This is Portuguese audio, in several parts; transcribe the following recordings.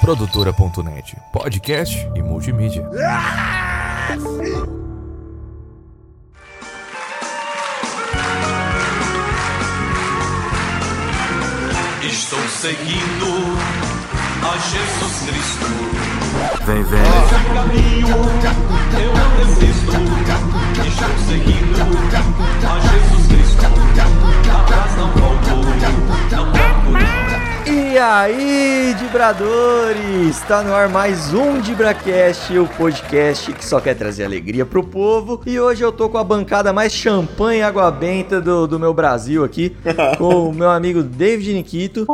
Produtora.net, podcast e multimídia. Estou seguindo a Jesus Cristo. Vem, vem. Esse caminho eu não desisto. Estou seguindo a Jesus Cristo. Atrás não volto, não troco. E aí, Dibradores! Está no ar mais um Dibracast, o podcast que só quer trazer alegria pro povo. E hoje eu tô com a bancada mais champanhe e água benta do, do meu Brasil aqui, com o meu amigo David Nikito.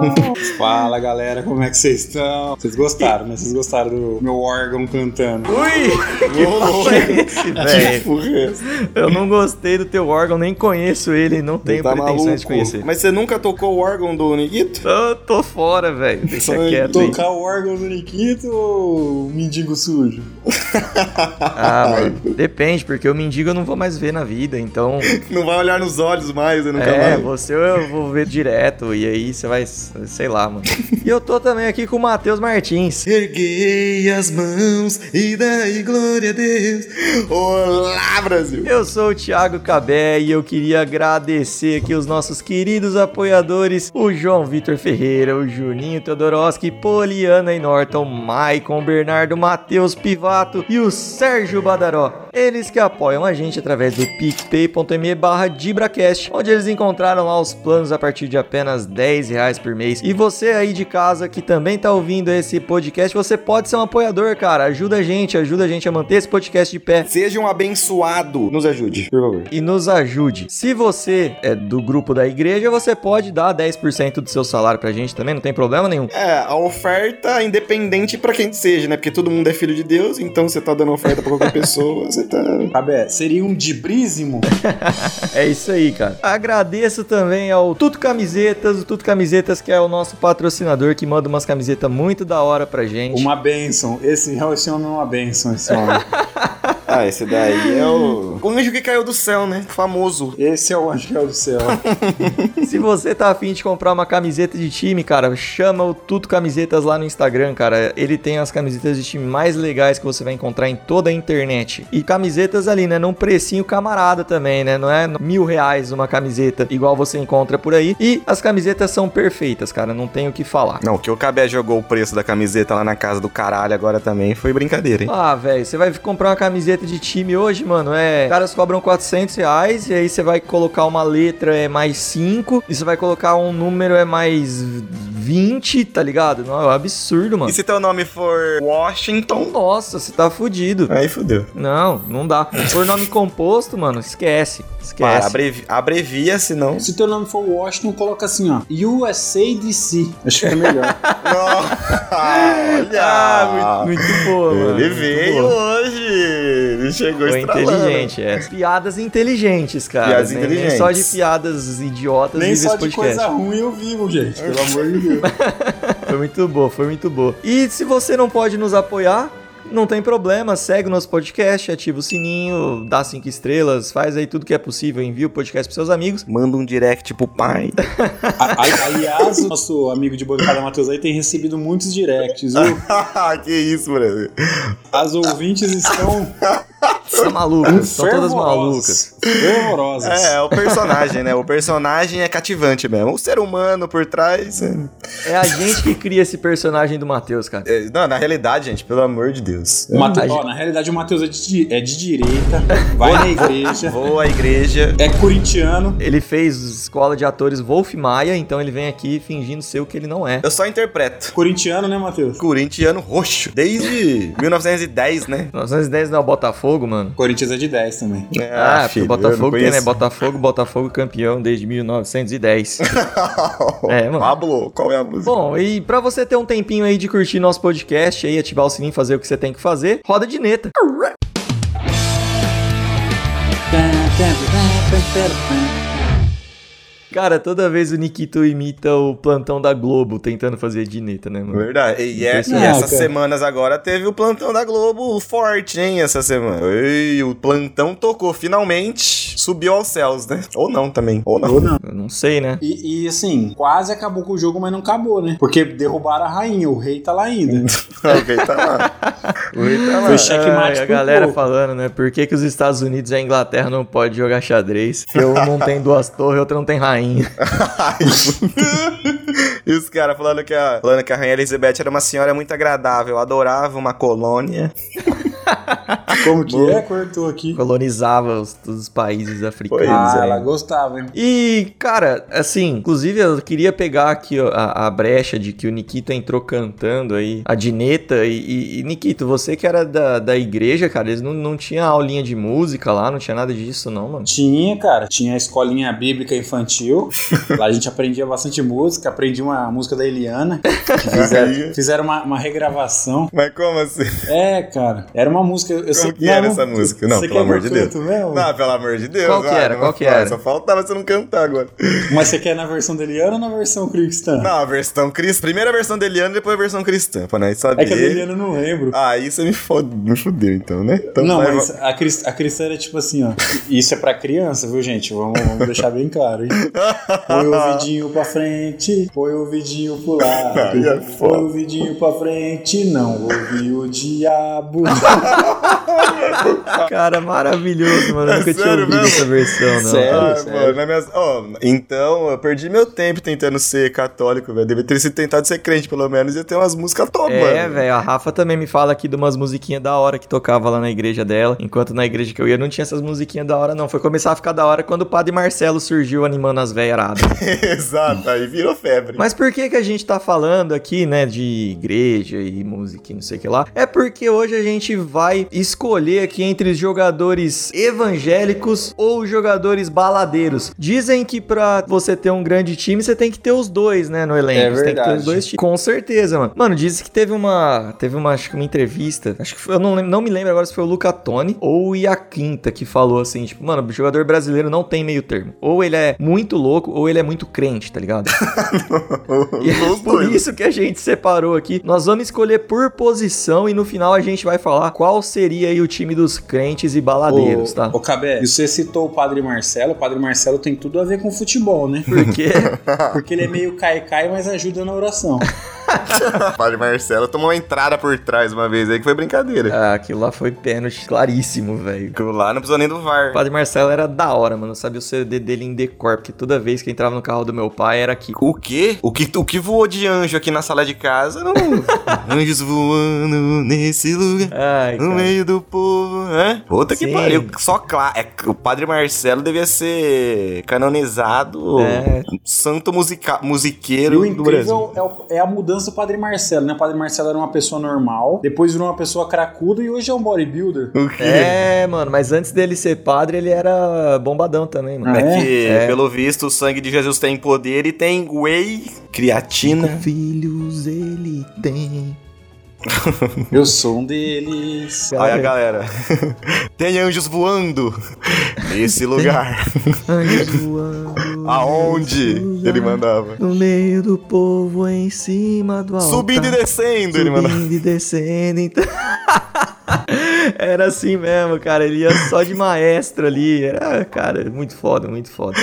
Fala galera, como é que vocês estão? Vocês gostaram, né? Vocês gostaram do meu órgão cantando? Ui! Que é esse, velho? essa? Eu não gostei do teu órgão, nem conheço ele, não tenho Tá pretensões maluco? de conhecer. Mas você nunca tocou o órgão do Nikito? Eu tô fora, velho. Deixa Vai quieto aí. tocar o órgão do Nikito ou mendigo sujo? Ah, mas depende, porque o mendigo eu não vou mais ver na vida, então. Não vai olhar nos olhos mais, né? Nunca É, mais. você eu vou ver direto, e aí você vai, sei lá, mano. E eu tô também aqui com o Matheus Martins. Erguei as mãos e dai glória a Deus. Olá, Brasil! Eu sou o Thiago Cabé e eu queria agradecer aqui os nossos queridos apoiadores, o João Vitor Ferreira, o Juninho Teodoroski, Poliana e Norton, Maicon, Bernardo, Matheus Pivato e o Sérgio Badaró. Eles que apoiam a gente através do picpay.me barra DibraCast, onde eles encontraram lá os planos a partir de apenas 10 reais por mês. E você aí de casa que também tá ouvindo esse podcast, você pode ser um apoiador, cara. Ajuda a gente, ajuda a gente a manter esse podcast de pé Seja um abençoado. Nos ajude, por favor. e nos ajude. Se você é do grupo da igreja, você pode dar 10% do seu salário pra gente também, não tem problema nenhum. É, a oferta independente pra quem seja, né? Porque todo mundo é filho de Deus, então você tá dando oferta pra qualquer pessoa, você tá. Cabé, seria um dibrísimo? É isso aí, cara. Agradeço também ao Tuto Camisetas, o Tuto Camisetas que é o nosso patrocinador que manda umas camisetas muito da hora pra gente. Uma bênção. Esse, esse homem é uma bênção, esse homem. Ah, esse daí é o. O anjo que caiu do céu, né? Famoso. Esse é o Angel do Céu. Se você tá afim de comprar uma camiseta de time, cara, chama o Tuto Camisetas lá no Instagram, cara. Ele tem as camisetas de time mais legais que você vai encontrar em toda a internet. E camisetas ali, né? Num precinho camarada também, né? Não é mil reais uma camiseta igual você encontra por aí. E as camisetas são perfeitas, cara. Não tenho o que falar. Não, que o Cabé jogou o preço da camiseta lá na casa do caralho agora também foi brincadeira, hein? Ah, velho, você vai comprar uma camiseta de time hoje, mano, é... Os caras cobram 400 reais e aí você vai colocar uma letra, é mais 5. E você vai colocar um número, é mais 20, tá ligado? Não, é um absurdo, mano. E se teu nome for Washington? Nossa, você tá fudido. Aí fudeu. Não, não dá. Por nome composto, mano, esquece. Para, Esquece. abrevi- abrevia, senão. Se teu nome for Washington, coloca assim, ó. USADC. Acho que é melhor. Olha! Ah, muito, muito boa, mano. Ele veio boa. hoje! Ele chegou Foi inteligente, é. Piadas inteligentes, cara. Piadas Nem- nem inteligentes. só de piadas idiotas Nem só de podcast. coisa ruim eu vivo, gente. Pelo amor de Deus. Foi muito boa, foi muito boa. E se você não pode nos apoiar, não tem problema, segue o nosso podcast, ativa o sininho, dá cinco estrelas, faz aí tudo que é possível, envia o podcast pros seus amigos. Manda um direct pro pai. A- aliás, o nosso amigo de bancada Matheus aí tem recebido muitos directs, viu? que isso, Brasil. As ouvintes estão São malucas, são todas malucas. Fervorosas. É, é o personagem, né? O personagem é cativante mesmo. O ser humano por trás. é- É a gente que cria esse personagem do Matheus, cara. é- Não, na realidade, gente, pelo amor de Deus. O Mate- ó, na realidade, o Matheus é de, é de direita, vai na igreja, Vou à igreja. é corintiano. Ele fez escola de atores Wolf Maia, então ele vem aqui fingindo ser o que ele não é. Eu só interpreto. Corintiano, né, Matheus? Corintiano roxo. Desde 1910, né? 1910 não é o Botafogo, mano. Corinthians é de 10 também. Ah, porque filho, o Botafogo tem, né? Botafogo, Botafogo campeão desde 1910. É, mano. Pablo, qual é a música? Bom, e pra você ter um tempinho aí de curtir nosso podcast aí, ativar o sininho, fazer o que você tem que fazer, roda de neta. Cara, toda vez o Nikito imita o plantão da Globo tentando fazer dineta, né, mano? Verdade. E, é- e Impressionante. essas cara. semanas agora teve o plantão da Globo forte, hein? Essa semana. Ei, o plantão tocou finalmente. Subiu aos céus, né? Ou não também. Ou não. Ou não. Eu não sei, né? E, e, assim, quase acabou com o jogo, mas não acabou, né? Porque derrubaram a rainha, o rei tá lá ainda. ok, tá lá. O rei tá lá. Foi checkmate Ai, a galera pouco. falando, né? Por que, que os Estados Unidos e a Inglaterra não podem jogar xadrez? Se um não tem duas torres, outro não tem rainha. E os caras falando que, a, falando que a Rainha Elizabeth era uma senhora muito agradável, adorava uma colônia. Como que é? Cortou aqui. Colonizava os, os países africanos. Pois Ah, ela gostava, hein? E, cara, assim, inclusive eu queria pegar aqui ó, a, a brecha de que o Nikito entrou cantando aí, a Dineta. E, e, e, Nikito, você que era da, da igreja, cara, eles não, não tinha aulinha de música lá, não tinha nada disso, não, mano. Tinha, cara. Tinha a escolinha bíblica infantil. Lá a gente aprendia bastante música. Aprendi uma música da Eliana. Fizeram, fizeram uma, uma regravação. Mas como assim? É, cara. Era uma música. Eu sei, Como que era não, essa música? Não, pelo amor de eu Deus. mesmo? Não, pelo amor de Deus. Qual que era? não Qual que era? Só faltava você não cantar agora. Mas você quer na versão da Eliana ou na versão cristã? Não, a versão cristã. Primeiro a versão da Eliana, depois a versão cristã. Pra nós saber. É que a da Eliana eu não lembro. Aí você me, fode, me fudeu, então, né? Então, não, vai- mas a, cris- a cristã era tipo assim, ó. Isso é pra criança, viu, gente? Vamos, vamos deixar bem claro, hein? Põe o ouvidinho pra frente, põe o ouvidinho pro lado. Aí é. Põe o ouvidinho pra frente, não ouvi o diabo. Cara, maravilhoso, mano. Eu É nunca tinha sério ouvido mesmo? essa versão, não. Sério? Ah, mano, minha- ó, então, eu perdi meu tempo tentando ser católico, velho. Devia ter sido tentado ser crente, pelo menos, e ia ter umas músicas top, É, mano. velho, a Rafa também me fala aqui de umas musiquinhas da hora que tocava lá na igreja dela, enquanto na igreja que eu ia não tinha essas musiquinhas da hora, não. Foi começar a ficar da hora quando o padre Marcelo surgiu animando as velharadas. Exato, aí virou febre. Mas por que que a gente tá falando aqui, né, de igreja e música e não sei o que lá? É porque hoje a gente vai escolher aqui entre os jogadores evangélicos ou jogadores baladeiros. Dizem que pra você ter um grande time, você tem que ter os dois, né, no elenco. É Você tem que ter os verdade. dois times. Com certeza, mano. Mano, dizem que teve uma, teve uma, acho que uma entrevista, acho que foi, eu não, não me lembro agora se foi o Luca Toni ou o Iaquinta que falou assim, tipo, mano, o jogador brasileiro não tem meio termo. Ou ele é muito louco ou ele é muito crente, tá ligado? E é por isso que a gente separou aqui. Nós vamos escolher por posição e no final a gente vai falar qual seria aí o time dos crentes e baladeiros, tá? Ô, Cabé, você citou o Padre Marcelo. O Padre Marcelo tem tudo a ver com futebol, né? Porque Porque ele é meio cai-cai, mas ajuda na oração. Padre Marcelo tomou uma entrada por trás uma vez aí que foi brincadeira. ah, aquilo lá foi pênalti claríssimo, velho. Aquilo lá não precisou nem do VAR. O Padre Marcelo era da hora, mano. Eu sabia o CD dele em decor, porque toda vez que eu entrava no carro do meu pai era aqui. O quê? O que, o que voou de anjo aqui na sala de casa? Não. Anjos voando nesse lugar. Ai, No cara. meio do povo, né? Puta que Sim. pariu. Só claro. É, o Padre Marcelo devia ser canonizado É. santo musica, E musiqueiro o do Brasil. é, o- é a mudança do Padre Marcelo, né? O Padre Marcelo era uma pessoa normal, depois virou uma pessoa cracuda e hoje é um bodybuilder. O quê? É, mano, mas antes dele ser padre, ele era bombadão também, mano. Ah, É é? que, É. pelo visto, o sangue de Jesus tem poder e tem whey, creatina. Filhos ele tem. Eu sou um deles. Aí a galera. tem anjos voando nesse lugar. Anjos voando. Aonde? lugar, Ele mandava. No meio do povo, em cima do altar. Subindo e descendo, ele mandava. Subindo e descendo, então. Era assim mesmo, cara. Ele ia só de maestro ali. Era, cara, muito foda, muito foda.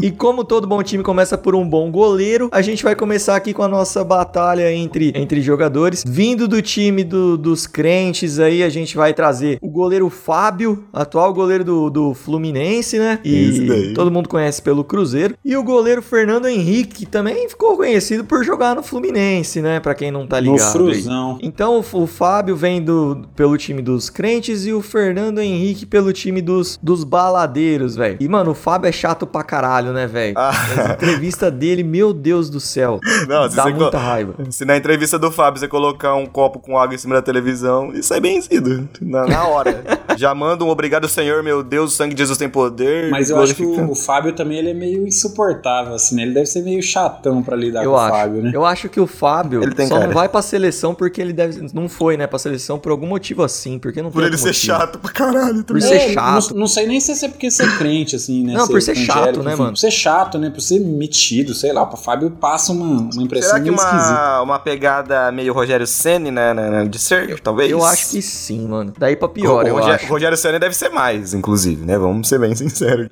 E como todo bom time começa por um bom goleiro, a gente vai começar aqui com a nossa batalha entre, entre jogadores. Vindo do time do- dos crentes aí, a gente vai trazer o goleiro Fábio, atual goleiro do, do Fluminense, né? E todo mundo conhece pelo Cruzeiro. E o goleiro Fernando Henrique, que também ficou conhecido por jogar no Fluminense, né? Pra quem não tá No ligado. aí. frusão. Então o, o Fábio vem do, pelo time dos crentes e o Fernando Henrique pelo time dos, dos baladeiros, velho. E, mano, o Fábio é chato pra caralho, né, velho? Ah. As entrevistas dele, meu Deus do céu. Não, se dá você muita raiva. Se na entrevista do Fábio você colocar um copo com água em cima da televisão, isso é benzido. Na, na hora. Já manda um obrigado, Senhor, meu Deus, o sangue de Jesus tem poder. Mas eu acho que o, o Fábio também ele é meio insuportável, assim, né? Ele deve ser meio chatão pra lidar Eu com acho. o Fábio, né? Eu acho que o Fábio Ele tem só cara. não vai pra seleção porque ele deve. Não foi, né, pra seleção por algum motivo assim. Porque não Por ele ser motivo. chato pra caralho. Por também. ser É, chato. Não, não sei nem se é porque ser crente, assim, né? Não, por ser chato, né, enfim. mano? ser chato, né? Por ser metido, sei lá. O Fábio passa uma, uma impressão Será que meio esquisita. uma, uma pegada meio Rogério Senni, né, né, né, de ser, talvez? Eu acho que sim, mano. Daí pra pior, o, eu Rogério, acho. Rogério Senna deve ser mais, inclusive, né? Vamos ser bem sinceros.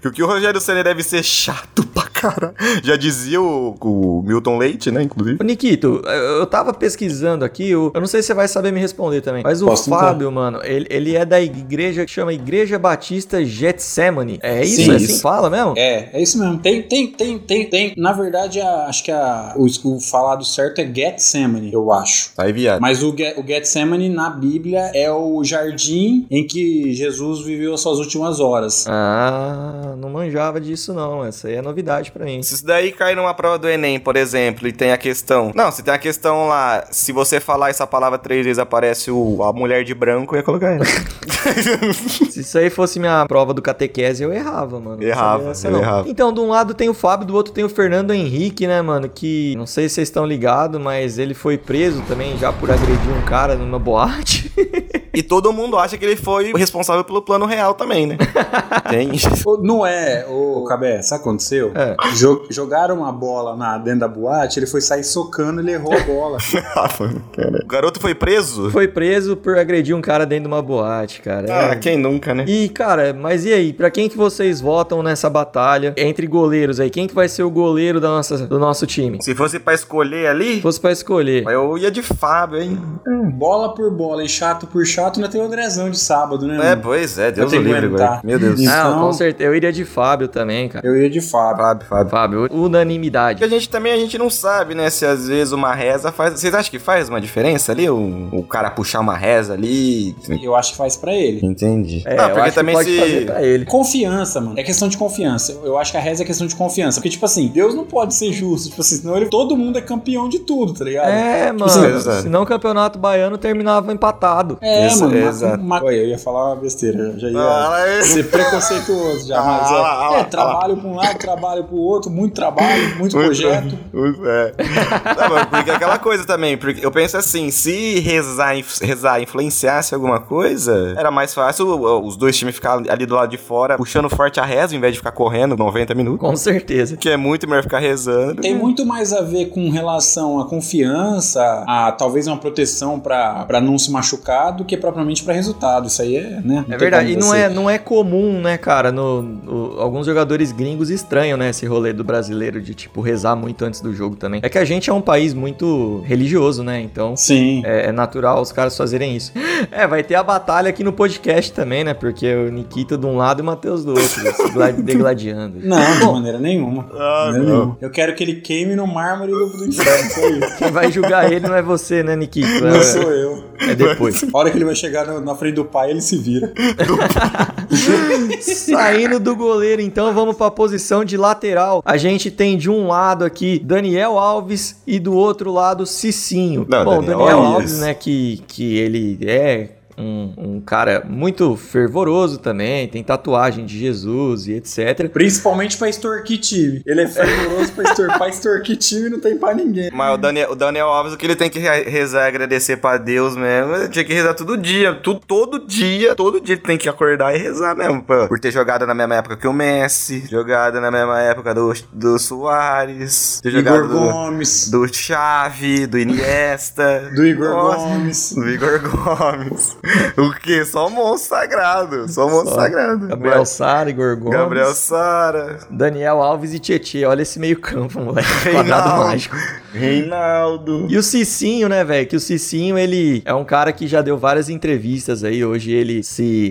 Que o que o Rogério Senna deve ser chato pra caralho. Já dizia o, o Milton Leite, né, inclusive. Ô, Nikito, eu eu tava pesquisando aqui, eu, eu não sei se você vai saber me responder também, mas o Posso. Fábio, mano, ele, ele é da igreja que chama Igreja Batista Getsemane. É isso? Sim, é assim isso. fala mesmo? É, é isso mesmo. Tem, tem, tem, tem, tem. Na verdade, a- acho que a, o, o falado certo é Gethsemane, eu acho. Aí, viado. Mas o, o Gethsemane na Bíblia é o jardim em que Jesus viveu as suas últimas horas. Ah, não manjava disso não, essa aí é novidade pra mim. Se isso daí cai numa prova do Enem, por exemplo, e tem a questão. Não, se tem a questão lá, se você falar essa palavra três vezes aparece o, a mulher de branco, ia colocar ela. Se isso aí fosse minha prova do catequese, eu errava, mano. Não Errava, essa, eu errava. Então, de um lado tem o Fábio, do outro tem o Fernando Henrique, né, mano? Que não sei se vocês estão ligados, mas ele foi preso também já por agredir um cara numa boate. e todo mundo acha que ele foi o responsável pelo plano real também, né? tem. Não é, ô Cabé, sabe o que aconteceu? É. Jo- jogaram uma bola na, dentro da boate, ele foi sair socando, ele errou a bola. o garoto foi preso? foi preso por agredir um cara dentro de uma boate, cara. Ah, É. quem nunca, né? E, cara, mas e aí? Pra quem que vocês votam nessa batalha entre goleiros aí? Quem que vai ser o goleiro da nossa, do nosso time? Se fosse pra escolher ali, Se fosse pra escolher. eu ia de Fábio, hein? bola por bola e chato por chato, ainda tem o Andrezão de sábado, né? É, mano? pois é, Deus Eu tenho o que livre agora. Meu Deus. Isso. Não, Então- com certeza. Eu iria de Fábio também, cara. Eu ia de Fábio. Fábio, Fábio. Fábio, unanimidade. Porque a gente também a gente não sabe, né? Se às vezes uma reza faz. Vocês acham que faz uma diferença ali? O, o cara puxar uma reza ali? Eu acho que faz pra ele. Entendi. É, não, eu porque acho que também pode se. fazer pra ele. Confiança, mano. É questão de confiança. Eu- acho que a reza é questão de confiança. Porque, tipo assim, Deus não pode ser justo. Tipo assim, senão ele, todo mundo é campeão de tudo, tá ligado? É, mano. assim. Senão o campeonato baiano terminava empatado. É, Isso, mano. exato. uma- Olha, eu ia falar uma besteira. Já ia Ah, é. ser preconceituoso já. Mas Ah, é, lá, ah é, ah trabalho pra um lado, trabalho pro outro, muito trabalho, muito projeto. É. Não, mas porque é aquela coisa também, porque eu penso assim, se rezar, rezar influenciasse alguma coisa, era mais fácil os dois times ficarem ali do lado de fora, puxando forte a reza, ao invés de ficar correndo 90 minutos. Com certeza. Que é muito melhor ficar rezando. Tem muito mais a ver com relação à confiança, a talvez uma proteção pra pra não se machucar do que propriamente pra resultado. Isso aí é, né? não É verdade, e não é, não é comum, né, cara? No, no- alguns jogadores gringos estranham, né, esse rolê do brasileiro de, tipo, rezar muito antes do jogo também. É que a gente é um país muito religioso, né? Então Sim. É, é natural os caras fazerem isso. É, vai ter a batalha aqui no podcast também, né? Porque o Nikita de um lado e o Matheus do outro, se gla- degladiando. Não, de maneira nenhuma. Ah, não. nenhuma. Eu quero que ele queime no mármore do, do inferno. Isso. Quem vai julgar ele não é você, né, Nikita? Não É, sou eu. É depois. A hora que ele vai chegar no- na frente do pai, ele se vira. Saindo do goleiro, então vamos pra posição de lateral. A gente tem de um lado aqui Daniel Alves e do outro lado Cicinho. Não, Bom, Daniel Daniel, Alves. Alves, né, que, que ele é um, um cara muito fervoroso também, tem tatuagem de Jesus e etc. Principalmente pra extorquir time. Ele é fervoroso pra extorquir, pra extorquir time não tem pra ninguém. Mas o Daniel, o Daniel Alves, o que ele tem que re- rezar e agradecer pra Deus mesmo, ele tinha que rezar todo dia. Tu, todo dia, todo dia ele tem que acordar e rezar mesmo. pô. Por ter jogado na mesma época que o Messi, jogado na mesma época do, do Soares, ter jogado Igor do, Gomes. do Xavi, do Iniesta. Do Igor Nossa, Gomes. Do Igor Gomes. O quê? Só monstro sagrado. Só monstro Só. sagrado. Gabriel Mas- Sara, Igor Gomes, Gabriel Sara. Daniel Alves e Tietê. Olha esse meio campo, moleque. Quadrado mágico. Reinaldo. E o Cicinho, né, velho? Que o Cicinho, ele é um cara que já deu várias entrevistas aí. Hoje ele se.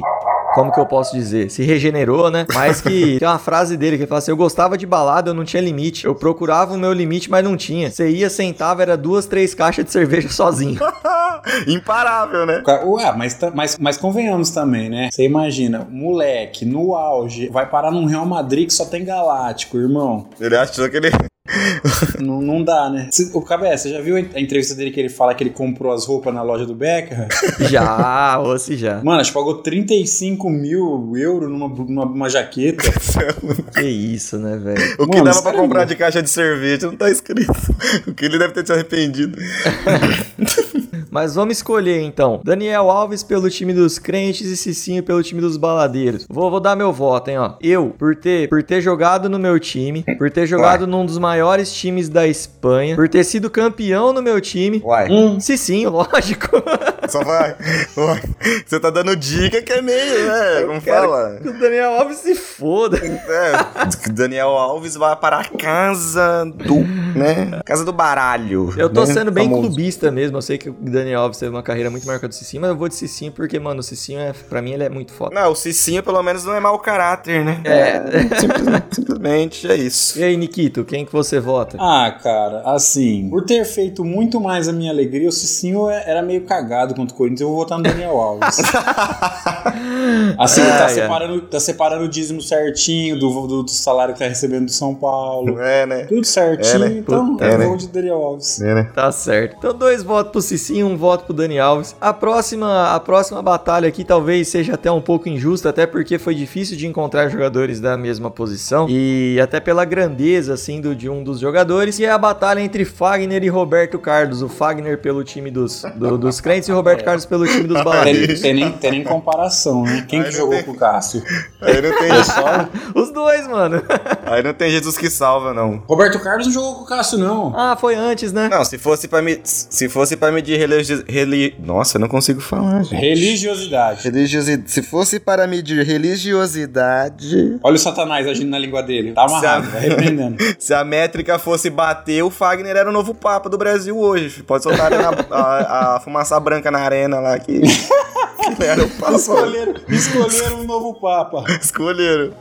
Como que eu posso dizer? Se regenerou, né? Mas que tem uma frase dele que ele fala assim: Eu gostava de balada, eu não tinha limite. Eu procurava o meu limite, mas não tinha. Você ia, sentava, era duas, três caixas de cerveja sozinho. Imparável, né? Ué, mas, mas, mas convenhamos também, né? Você imagina, moleque, no auge, vai parar num Real Madrid que só tem Galáctico, irmão. Ele achou que ele. Não, não dá, né? Cê- O Cabé, você já viu a entrevista dele que ele fala que ele comprou as roupas na loja do Beckham? já, ou se já. Mano, acho que pagou 35 mil euros numa, numa, numa jaqueta. Que isso, né, velho? O que Mano, dava pra comprar de caixa de cerveja não tá escrito. O que ele deve ter se arrependido. Mas vamos escolher então. Daniel Alves pelo time dos crentes e Cicinho pelo time dos baladeiros. Vou, vou dar meu voto, hein, ó. Eu, por ter, por ter jogado no meu time, por ter jogado num dos maiores times da Espanha, por ter sido campeão no meu time. Uai. Cicinho, lógico. Só vai. Uai. Você tá dando dica que é meio, né? Como fala? Que o Daniel Alves se foda. É, Daniel Alves vai para a casa do, né? Casa do baralho. Eu tô né? sendo bem Famoso. clubista mesmo. Eu sei que Daniel Alves teve uma carreira muito maior que a do Cicinho, mas eu vou de Cicinho porque, mano, o Cicinho é, pra mim, ele é muito foda. Não, o Cicinho pelo menos não é mau caráter, né? É. Simplesmente, simplesmente é isso. E aí, Nikito, quem que você vota? Ah, cara, assim, por ter feito muito mais a minha alegria, o Cicinho é- era meio cagado contra o Corinthians, eu vou votar no Daniel Alves. assim, Ai, tá, ai. separando, tá separando o dízimo certinho do, do, do salário que tá recebendo do São Paulo. É, né? Tudo certinho, É, né? então Puta, eu é, né? vou de Daniel Alves. É, né? Tá certo. Então, dois votos pro Cicinho, um voto pro Dani Alves. A próxima, a próxima batalha aqui talvez seja até um pouco injusta, até porque foi difícil de encontrar jogadores da mesma posição e até pela grandeza, assim, do, de um dos jogadores. E é a batalha entre Fagner e Roberto Carlos. O Fagner pelo time dos, do- dos crentes e o Roberto Carlos pelo time dos Tem, baladeiros. tem nem, tem nem comparação, né? Quem que jogou tem. com o Cássio? Aí não tem, Só... Os dois, mano. aí não tem Jesus que salva, não. Roberto Carlos não jogou com o Cássio, não. Ah, foi antes, né? Não, se fosse pra me, se fosse para medir religi... reli... Nossa, eu não consigo falar, gente. Religiosidade. Religiosidade. Se fosse para medir religiosidade, Olha o Satanás agindo na língua dele. Tá amarrado, Se a- vai repreendendo. se a métrica fosse bater, o Fagner era o novo papa do Brasil hoje. Pode soltar a, a, a fumaça branca na arena lá que que era o. Escolheram, escolheram um novo Papa. Escolheram.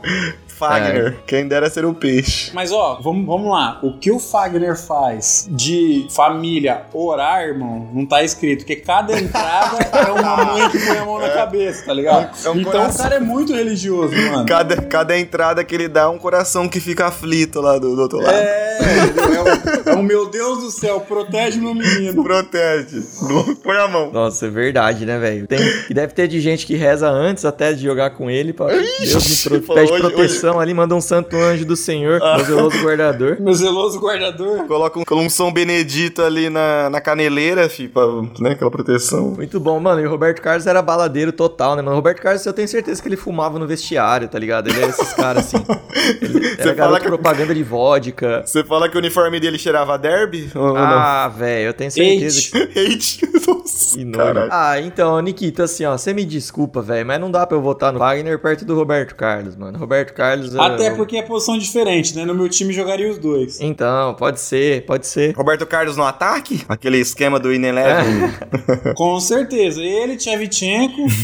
Fagner. Quem dera ser um peixe. Mas ó, vamos, vamos lá. O que o Fagner faz de família orar, irmão, não tá escrito. Porque cada entrada é uma mãe que põe a mão na cabeça, tá ligado? É um então coração. o cara é muito religioso, mano. Cada, cada entrada que ele dá é um coração que fica aflito lá do, do outro lado. É, é o, é o meu Deus do céu, protege meu menino. Protege. Não põe a mão. Nossa, é verdade, né, velho? Tem E deve ter de gente que reza antes até de jogar com ele. Pra... Deus nos pro... pede hoje- proteção ali, manda um santo anjo do Senhor, o zeloso guardador. Meu zeloso guardador. Coloca um, um São Benedito ali na, na caneleira, fi, pra, né, aquela proteção. Muito bom, mano. E o Roberto Carlos era baladeiro total, né, mano? O Roberto Carlos, eu tenho certeza que ele fumava no vestiário, tá ligado? Ele é esses caras assim. Ele era fala garoto que- propaganda de vodka. Você fala que o uniforme dele cheirava derby? Ou, ou Ah, velho, eu tenho certeza que. Hate. Nossa, Que nojo. caralho. Ah, então, Nikita, assim, ó, você me desculpa, velho, mas não dá pra eu votar no Wagner perto do Roberto Carlos, mano. Roberto Carlos. eu- Até porque é posição diferente, né? No meu time jogaria os dois. Então, pode ser, pode ser. Roberto Carlos no ataque? Aquele esquema do Ineleven. Com certeza. Ele, Tchevchenko.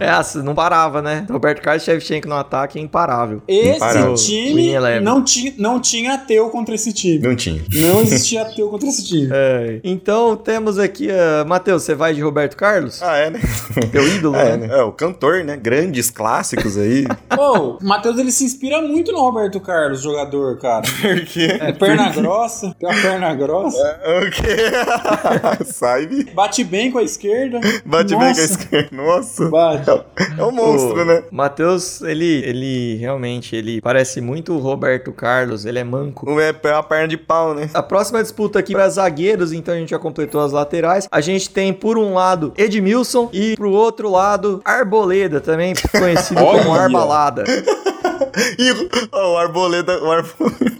É, assim, não parava, né? Roberto Carlos e Shevchenko no ataque é imparável. Esse Imparável. time não tinha, não tinha ateu contra esse time. Não tinha. Não existia ateu contra esse time. É, então temos aqui, uh, Matheus, você vai de Roberto Carlos? Ah, é, né? Teu ídolo, É, né? né? É, o cantor, né? Grandes clássicos aí. Pô, o Matheus ele se inspira muito no Roberto Carlos, jogador, cara. Por quê? É perna grossa, tem uma perna grossa. O quê? Sai, Bate bem com a esquerda. bate bem com a Nossa, esquerda. Nossa. Bate. É um monstro, O né? Matheus, ele, ele realmente, ele parece muito o Roberto Carlos, ele é manco. Um é é uma perna de pau, né? A próxima disputa aqui para zagueiros, então a gente já completou as laterais. A gente tem por um lado Edmilson e pro outro lado Arboleda, também conhecido como! Arbalada. E o Arboleda. O Arboleda.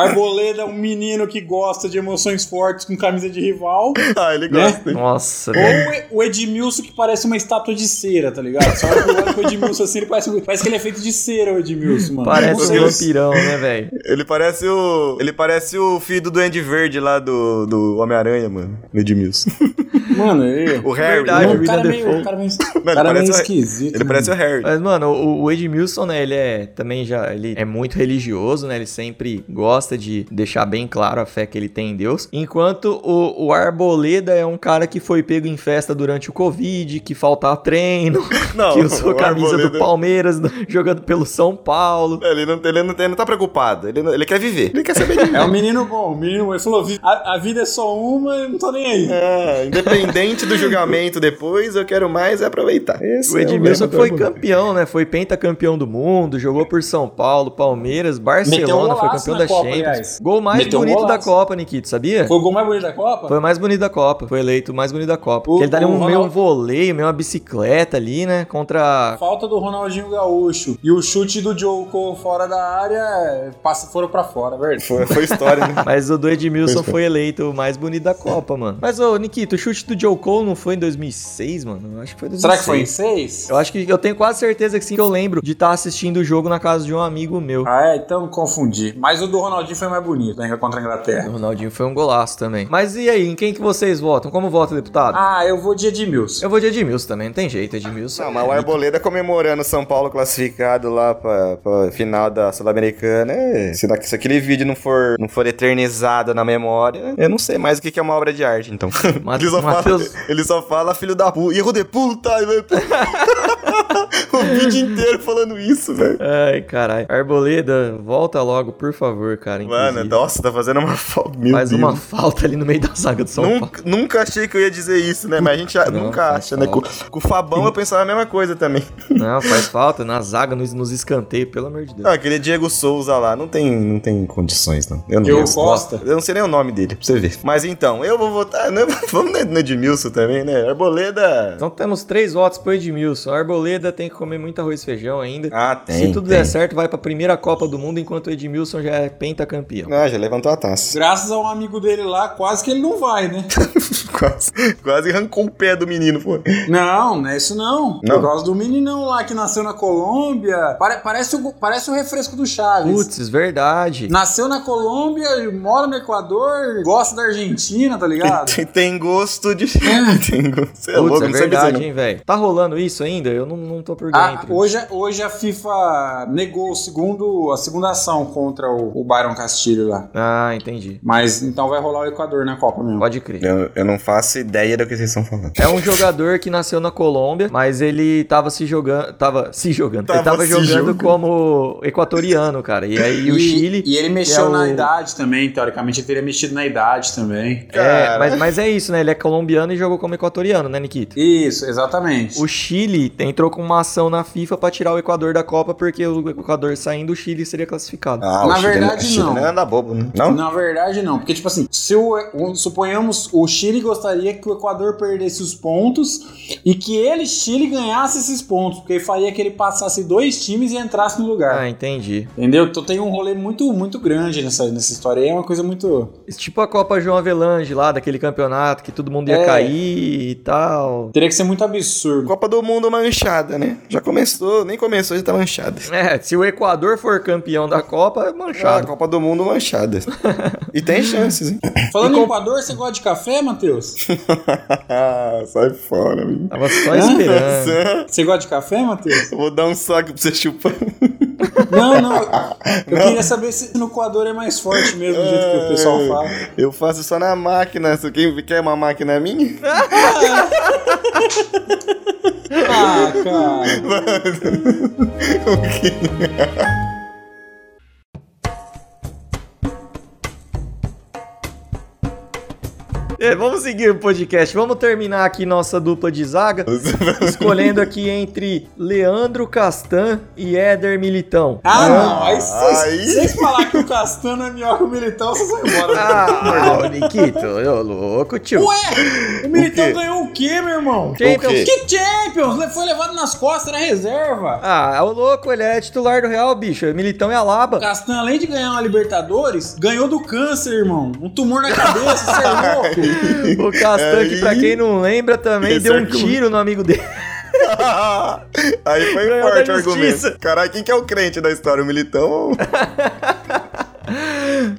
Arboleda é um menino que gosta de emoções fortes com camisa de rival. Ah, ele Né? gosta. Nossa, Ou velho. o o Edmilson que parece uma estátua de cera, tá ligado? Só olha pro lado com o Edmilson assim, ele parece, parece que ele é feito de cera, o Edmilson, mano. Parece um vampirão, né, velho? Ele parece o. Ele parece o filho do Duende Verde lá do, do Homem-Aranha, mano. O Edmilson. Mano, ele... O Harry. Verdade, né? o cara é meio, o cara é meio, Não, o cara é meio o- esquisito. Ele né? parece o Harry. Mas, mano, o, o Edmilson, né, ele é também já, ele é muito religioso, né, ele sempre gosta de deixar bem claro a fé que ele tem em Deus, enquanto o, o Arboleda é um cara que foi pego em festa durante o Covid, que faltava treino, Não, que usou camisa do Arboleda- Palmeiras, jogando pelo São Paulo. Ele não, ele, não, ele não tá preocupado. Ele, não- ele quer viver. Ele quer saber de É um menino bom, um menino bom. Ele falou, "Vi- a, a vida é só uma, eu não tô nem aí. É, independente. Independente do julgamento depois, eu quero mais é aproveitar. Esse O é Edmilson lema do foi campeão, né? Foi pentacampeão do mundo, jogou por São Paulo, Palmeiras, Barcelona, um foi campeão da Copa, Champions. aliás. Gol mais Meteu um bonito da golaço. Copa, Nikito, sabia? Foi o gol mais bonito da Copa? Foi o mais bonito da Copa. Foi eleito o mais bonito da Copa. O- Porque ele daria o um meio um voleio, meio uma bicicleta ali, né? Contra. Falta do Ronaldinho Gaúcho e o chute do Joe Cole fora da área é, passa, foram pra fora, verdade? Foi, foi história, né? Mas o do Edmilson é. foi eleito o mais bonito da Copa, mano. Mas, ô, Nikito, o chute do Joe Cole não foi em 2006, mano? Eu acho que foi em 2006. Será que foi em seis? Eu acho que eu tenho quase certeza que sim, que eu lembro de estar assistindo o jogo na casa de um amigo meu. Ah, é, então confundi. Mas o do Ronaldinho foi mais bonito, né? Contra a O Inglaterra. Ronaldinho foi um golaço também. Mas e aí, em quem que vocês votam? Como vota, deputado? Ah, eu vou de Edmilson. Eu vou de Edmilson também, não tem jeito, Edmilson. Não, mas o Arboleda comemorando São Paulo classificado lá pra, pra final da Sul-Americana. é, Se, se aquele vídeo não for, não for eternizado na memória, eu não sei mais o que que é uma obra de arte, então. Mate- ele, fala, ele só fala filho da puta, erro de puta, e vai- o vídeo inteiro falando isso, velho. Ai, caralho. Arboleda, volta logo, por favor, cara. Mano, inclusive. nossa, tá fazendo uma falta. Faz Deus. uma falta ali no meio da zaga do São Paulo. Nunca, nunca achei que eu ia dizer isso, né? Mas a gente Não, nunca acha, né? Com, com o Fabão eu pensava a mesma coisa também. Não, faz falta na zaga, nos, nos escanteios, pelo amor de Deus. Não, aquele Diego Souza lá não tem, não tem condições, não. Eu não Diego eu- Costa? Eu não sei nem o nome dele, pra você ver. Mas então, eu vou votar. né, vamos no Edmilson também, né? Arboleda. Então temos três votos pro Edmilson. Arboleda tem que comer muito arroz e feijão ainda. Ah, tem. Se tudo tem. der certo, vai pra primeira Copa do Mundo, enquanto o Edmilson já é pentacampeão. Ah, já levantou a taça. Graças a um amigo dele lá, quase que ele não vai, né? quase, quase arrancou o pé do menino, pô. Não, não é isso não. Não? Por causa do meninão lá que nasceu na Colômbia. Pare- parece, o, parece o refresco do Chaves. Putz, verdade. Nasceu na Colômbia, mora no Equador, gosta da Argentina, tá ligado? Tem, tem gosto de. Gosto. Você é Putz, louco, é não verdade, hein, velho. Tá rolando isso ainda? Eu não, não tô por Ah, dentro. hoje, hoje a FIFA negou o segundo, a segunda ação contra o, o Byron Castilho lá. Ah, entendi. Mas então vai rolar o Equador na Copa mesmo. Pode crer. Eu, eu não faço ideia do que vocês estão falando. É um jogador que nasceu na Colômbia, mas ele tava se jogando. Tava se jogando. ele Tava tava se jogando jogando. como equatoriano, cara. E aí o Chile. E ele que mexeu é o- na idade também, teoricamente ele teria mexido na idade também. É, Cara. mas, mas é isso, né? Ele é colombiano e jogou como equatoriano, né, Nikita? Isso, exatamente. O Chile entrou com uma ação na FIFA pra tirar o Equador da Copa, porque o Equador saindo, o Chile seria classificado. Ah, Na o Chile- verdade, Chile não. não anda bobo, né? Não? Na verdade, não. Porque, tipo assim, se o, suponhamos o Chile gostaria que o Equador perdesse os pontos e que ele, Chile, ganhasse esses pontos. Porque faria que ele passasse dois times e entrasse no lugar. Ah, entendi. Entendeu? Então tem um rolê muito, muito grande nessa, nessa história aí. É uma coisa muito. Tipo a Copa João Avelange lá, daquele campeonato que todo mundo ia É. cair e tal. Teria que ser muito absurdo. Copa do Mundo manchada, né? Já começou, nem começou, já tá manchada. É, se o Equador for campeão da Copa, é Ah, manchado. Copa do Mundo manchada. e tem chances, hein? Falando em Equador, você gosta de café, Matheus? Sai fora, menino. Tava só esperando. Você gosta de café, Matheus? Eu vou dar um saco pra você chupar. Não, não. Eu queria saber se no Equador é mais forte mesmo, do jeito que o pessoal fala. Eu faço só na máquina. Se quem quer uma máquina minha? Ah, cara. É, vamos seguir o podcast. Vamos terminar aqui nossa dupla de zaga, escolhendo aqui entre Leandro Castan e Éder Militão. Ah, não. Aí vocês vocês falar que o Castano é melhor que o Militão, vocês vão embora. Ah, ô Nikito, ô louco, tio. Ué, o Militão quê? ganhou o quê, meu irmão? Champions. quê? Que Champions? Foi levado nas costas, era reserva. Ah, o louco, ele é titular do Real, bicho. Militão é a O laba. Castan, além de ganhar uma Libertadores, ganhou do câncer, irmão. Um tumor na cabeça, você é louco. O Castan, que pra quem não lembra, também Esse deu um argumento. tiro no amigo dele. Aí foi Ganhou forte o argumento. Caralho, quem que é o crente da história? O militão ou...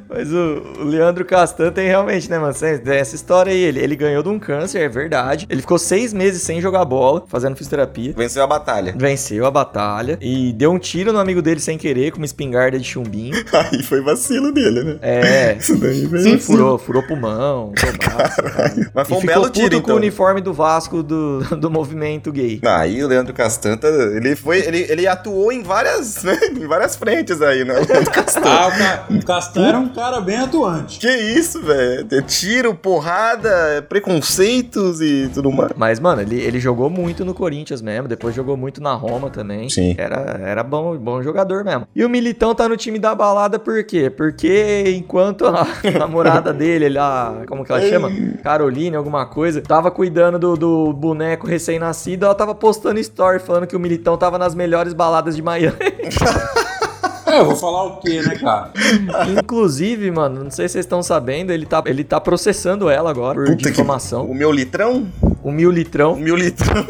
Mas o, o Leandro Castan tem realmente, né, mano? Tem tem essa história aí. Ele, ele ganhou de um câncer, é verdade. Ele ficou seis meses sem jogar bola, fazendo fisioterapia. Venceu a batalha. Venceu a batalha e deu um tiro no amigo dele sem querer, com uma espingarda de chumbinho. Aí foi vacilo dele, né? É. Isso daí foi Sim, vacilo. furou, furou pulmão, pulmão braço, cara. Mas foi um belo tiro, com então. o uniforme do Vasco do, do movimento gay. Aí o Leandro Castanta, ele foi, ele, ele atuou em várias, né, em várias frentes aí, né? O Leandro Castan. Ah, o, Ca... o Castan era um cara bem atuante. Que isso, velho? É Tiro, porrada, preconceitos e tudo mais. Mas, mano, ele, ele jogou muito no Corinthians mesmo, depois jogou muito na Roma também. Sim. Era, era bom, bom jogador mesmo. E o Militão tá no time da balada por quê? Porque enquanto a namorada dele, lá, como que ela chama? Caroline, alguma coisa, tava cuidando do, do boneco recém-nascido, ela tava postando story falando que o Militão tava nas melhores baladas de Miami. É, eu vou falar o quê, né, cara? Inclusive, mano, não sei se vocês estão sabendo, ele tá, ele tá processando ela agora por Puta que- difamação. O meu litrão? O mil O litrão. meu litrão.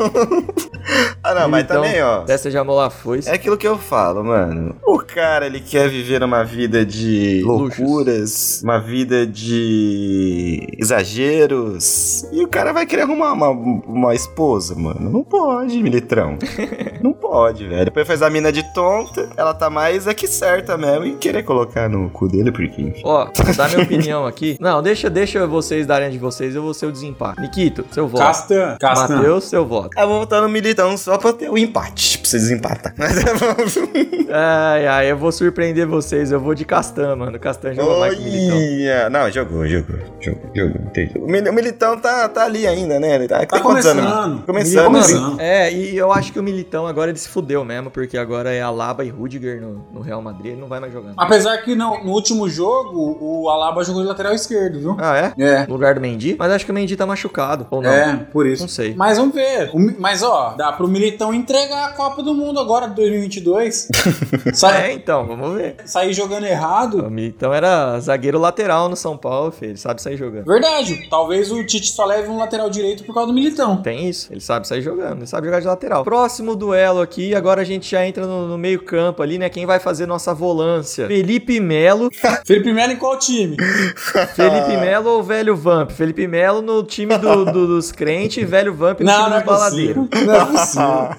ah, não, mas Militão, também, ó. Dessa já mola foi. É aquilo que eu falo, mano. O cara, ele quer viver uma vida de Luxos. loucuras, uma vida de exageros. E o cara vai querer arrumar uma, uma esposa, mano. Não pode, militrão. Não pode, velho. Depois faz a mina de tonta, ela tá mais é que certa mesmo em querer colocar no cu dele, porque. Ó, vou dar minha opinião aqui. Não, deixa, deixa vocês darem de vocês, eu vou ser o desempate. Nikito, seu voto. Castan. Castan. Matheus, seu voto. Eu vou votar no militão só pra ter o empate, pra vocês empatar. Mas é bom. Ai, ai, eu vou surpreender vocês. Eu vou de Castan, mano. Castan jogou mais que o Militão. Não, jogou, jogou. Jogou, jogou. Entendi. O Mil- o Militão tá, tá ali ainda, né? Ele tá, Tá anos? começando. Começando. Né? começando. É, e eu acho que o Militão agora ele se fudeu mesmo, porque agora é Alaba e Rudiger no, no Real Madrid, ele não vai mais jogando. Apesar que no, no último jogo, o Alaba jogou de lateral esquerdo, viu? Ah, é? É. No lugar do Mendy? Mas acho que o Mendy tá machucado, ou não? É, por isso. Não sei. Mas vamos ver. Mas ó, dá pro Militão entregar a Copa do Mundo agora de 2022. Sa É, então, vamos ver. Sair jogando errado. O Militão era zagueiro lateral no São Paulo, filho. Ele sabe sair jogando. Verdade. Talvez o Tite só leve um lateral direito por causa do Militão. Tem isso, ele sabe sair jogando, ele sabe jogar de lateral. Próximo duelo aqui, agora a gente já entra no, no meio campo ali, né? Quem vai fazer nossa volância? Felipe Melo. Felipe Melo em qual time? Felipe Melo ou velho Vamp? Felipe Melo no time do- do- dos crentes e velho Vamp no Não, time não é dos baladeiros. possível. Não é possível.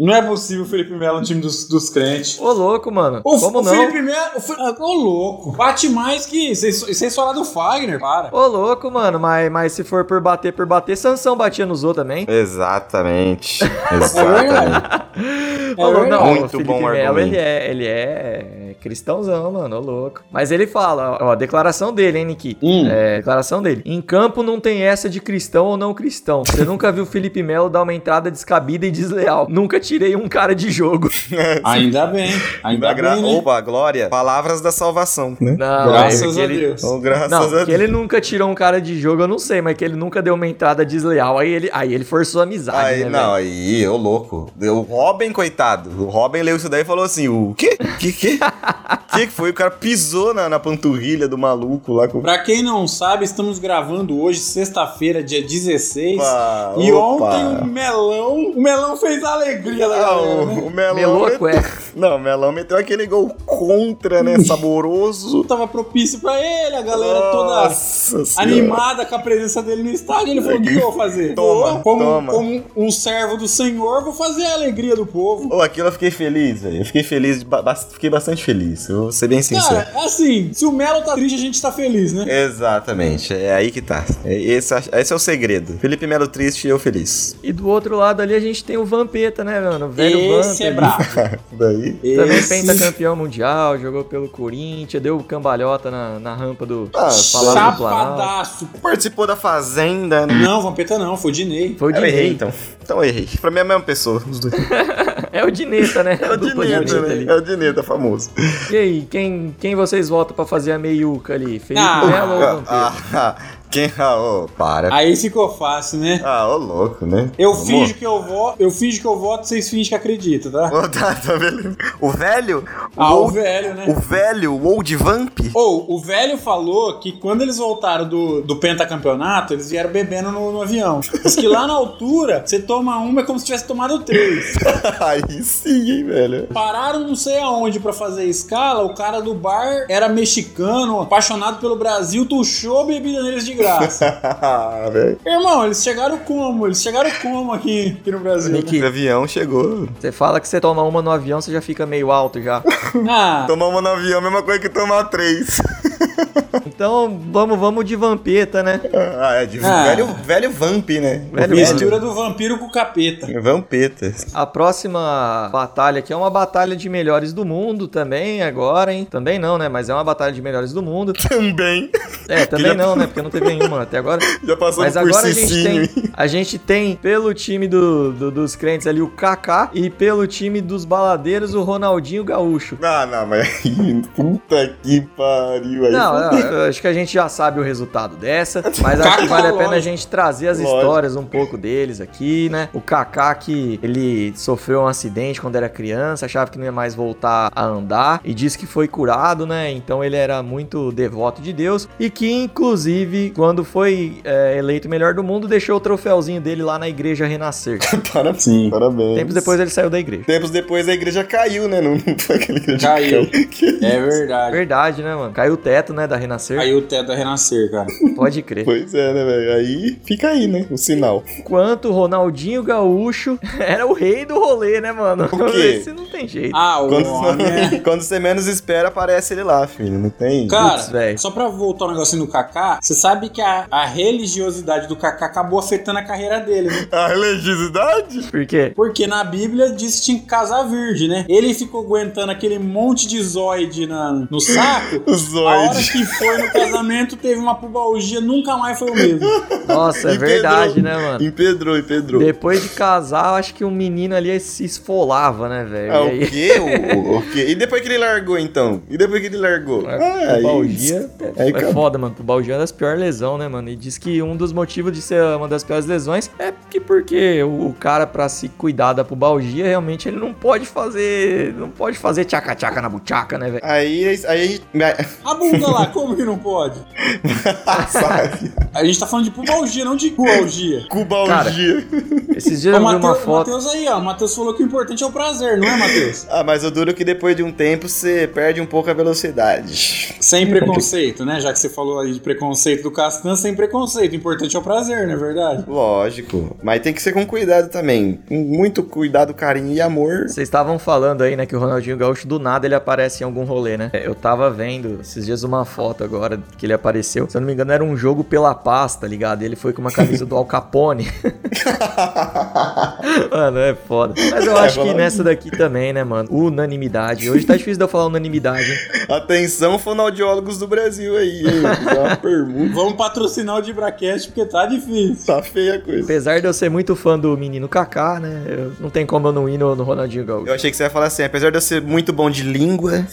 Não é possível o Felipe Melo no time dos, dos crentes. Ô, louco, mano. O, Como o não? Felipe Melo. ah, Ô, louco. Bate mais que. Vocês vocês falaram do Fagner, para. Ô, louco, mano. Mas, mas se for por bater, por bater, Sansão batia nos outros também. Exatamente. É Exatamente. verdade. É Ô, louco, verdade. não, Muito o Felipe bom Melo, argumento. ele é, ele é cristãozão, mano, ô louco. Mas ele fala, ó, a declaração dele, hein, Nikito? Hum. É, declaração dele. Em campo não tem essa de cristão ou não cristão. Você nunca viu o Felipe Melo dar uma entrada descabida e desleal. Nunca tirei um cara de jogo. Ainda bem. Ainda Gra- bem, né? Opa, glória. Palavras da salvação, né? Não, Graças é a ele- Deus. Então, graças Não, a que Deus. ele nunca tirou um cara de jogo, eu não sei, mas que ele nunca deu uma entrada desleal. Aí ele, aí ele forçou a amizade, Aí, né, não, velho? aí, ô louco. O Robin, coitado. O Robin leu isso daí e falou assim: o quê? Que que? que que foi? O cara pisou na, na panturrilha do maluco lá com. Pra quem não sabe, estamos gravando hoje, sexta-feira, dia 16. Opa, e opa. ontem o Melão. O Melão fez a alegria da Ah, galera. né? o, Melão. Melou a cueca. Não, o Melão meteu aquele gol contra, né? Saboroso. Tava propício pra ele, a galera toda senhora. animada com a presença dele no estádio. Ele falou: o que eu vou fazer? Toma, Vou, como, toma. como um servo do Senhor, vou fazer a alegria do povo. Ô, aquilo eu fiquei feliz, velho. Eu fiquei feliz, ba- fiquei bastante feliz. Eu vou ser bem sincero. Cara, é assim, se o Melo tá triste, a gente tá feliz, né? Exatamente, é aí que tá. É Esse, esse é o segredo. Felipe Melo triste e eu feliz. E do outro lado ali a gente tem o Vampeta, né, mano? O velho Esse Vamp. é ali. bravo. Daí. Também Esse- pentacampeão mundial, jogou pelo Corinthians, deu cambalhota na, na rampa do Ah. Chapadaço. Participou da Fazenda. né? Não, Vampeta não, foi o Dinei. Foi o Eu errei, Dinei. então. Então eu errei. Pra mim é a mesma pessoa, os dois. É o Dineta, né? É o Dineta, ali. né? É o Dineta, famoso. E aí, quem, quem vocês votam pra fazer a meiuca ali? Felipe Ah, Melo ou Ah, Vampeta? ah, quem. Ah, ô, para. Aí ficou fácil, né? Ah, ô louco, né? Eu Vamos. finjo que eu voto, eu finjo que eu voto, vocês fingem que acreditam, tá? Ô, tá, tá beleza. O velho? Ah, o old- velho, né? O velho, o Old Vamp? Ou, o velho falou que quando eles voltaram do, do pentacampeonato, eles vieram bebendo no, no avião. Diz que lá na altura, você toma uma é como se tivesse tomado três. Aí sim, hein, velho. Pararam não sei aonde pra fazer escala, o cara do bar era mexicano, apaixonado pelo Brasil, tuchou bebida neles de graça. Irmão, eles chegaram como? Eles chegaram como aqui, aqui no Brasil? né? O avião chegou. você fala que você toma uma no avião, você já fica meio alto já. Ah, Tomar uma no avião, é a mesma coisa que tomar três. Então, vamos, vamos de Vampeta, né? Ah, é de Ah. velho, velho vamp, né? Velho Mistura do vampiro com o capeta. Vampeta. A próxima batalha aqui é uma batalha de melhores do mundo também, agora, hein? Também não, né? Mas é uma batalha de melhores do mundo. Também. É, também não, né? Porque não teve nenhuma até agora. Já passou Mas por agora a gente, tem, a gente tem pelo time do, do- dos crentes ali o Kaká e pelo time dos baladeiros o Ronaldinho Gaúcho. Ah, não, mas puta que pariu. Aí Não, não, eu acho que a gente já sabe o resultado dessa, mas acho que vale a pena a gente trazer as Lógico. histórias um pouco deles aqui, né? O Kaká que ele sofreu um acidente quando era criança, achava que não ia mais voltar a andar e disse que foi curado, né? Então ele era muito devoto de Deus e que inclusive quando foi é, eleito o melhor do mundo deixou o troféuzinho dele lá na igreja Renascer. Parabéns. Sim. Parabéns. Tempos depois ele saiu da igreja. Tempos depois a igreja caiu, né? Não, não foi aquela igreja Caiu. que- É verdade. Verdade, né, mano? Caiu o teto, né, da Renascer. Aí o teto da Renascer, cara. Pode crer. Pois é, né, velho? Aí fica aí, né? O sinal. Enquanto Ronaldinho Gaúcho era o rei do rolê, né, mano? O quê? Esse não tem jeito. Ah, o Quando, homem é... quando você menos espera, aparece ele lá, filho. Não tem. Cara, velho. só pra voltar um negocinho do Kaká, você sabe que a, a religiosidade do Kaká acabou afetando a carreira dele, né? A religiosidade? Por quê? Porque na Bíblia diz que tinha que casar virgem, né? Ele ficou aguentando aquele monte de zoide na, no saco. Zoide. A hora que foi no casamento, teve uma pubalgia, nunca mais foi o mesmo. Nossa, é Empedrou. verdade, né, mano? Empedrou, empedrou. Depois de casar, eu acho que o menino ali se esfolava, né, velho? Ah, o quê? O, o quê? E depois que ele largou, então? E depois que ele largou? Ah, aí- Pubalgia é, aí é foda, mano. Pubalgia é uma das piores lesões, né, mano? E diz que um dos motivos de ser uma das piores lesões é que porque o, o cara, pra se cuidar da pubalgia, realmente ele não pode fazer. Não pode fazer tchaca-tchaca na buchaca, né, velho? Aí, aí, A bunda lá, como que não pode? sabe? A gente tá falando de pubalgia, não de pubalgia. Cubalgia. Esses dias eu vi uma Matheus, foto. Matheus aí, ó. O Matheus falou que o importante é o prazer, não é, Matheus? Ah, mas o duro é que depois de um tempo você perde um pouco a velocidade. Sem preconceito, né? Já que você falou aí de preconceito do Castan, sem preconceito. O importante é o prazer, não é verdade? Lógico. Mas tem que ser com cuidado também. Com muito cuidado, carinho e amor. Vocês estavam falando aí, né, que o Ronaldinho Gaúcho do nada ele aparece em algum rolê, né? Eu tava vendo esses dias uma foto agora que ele apareceu. Se eu não me engano, era um jogo pela paz, tá ligado? Ele foi com uma camisa do Al Capone. mano, é foda. Mas eu acho que vamos- nessa daqui também, né, mano? Unanimidade. Hoje tá difícil de eu falar unanimidade, hein? Atenção, fonoaudiólogos do Brasil aí, hein? Uma pergunta. Vamos patrocinar o Dibracast porque tá difícil. Tá feia a coisa. Apesar de eu ser muito fã do menino Kaká, né? eu- não tem como eu não ir no, no Ronaldinho Gaúcho. Eu achei que você ia falar assim, apesar de eu ser muito bom de língua,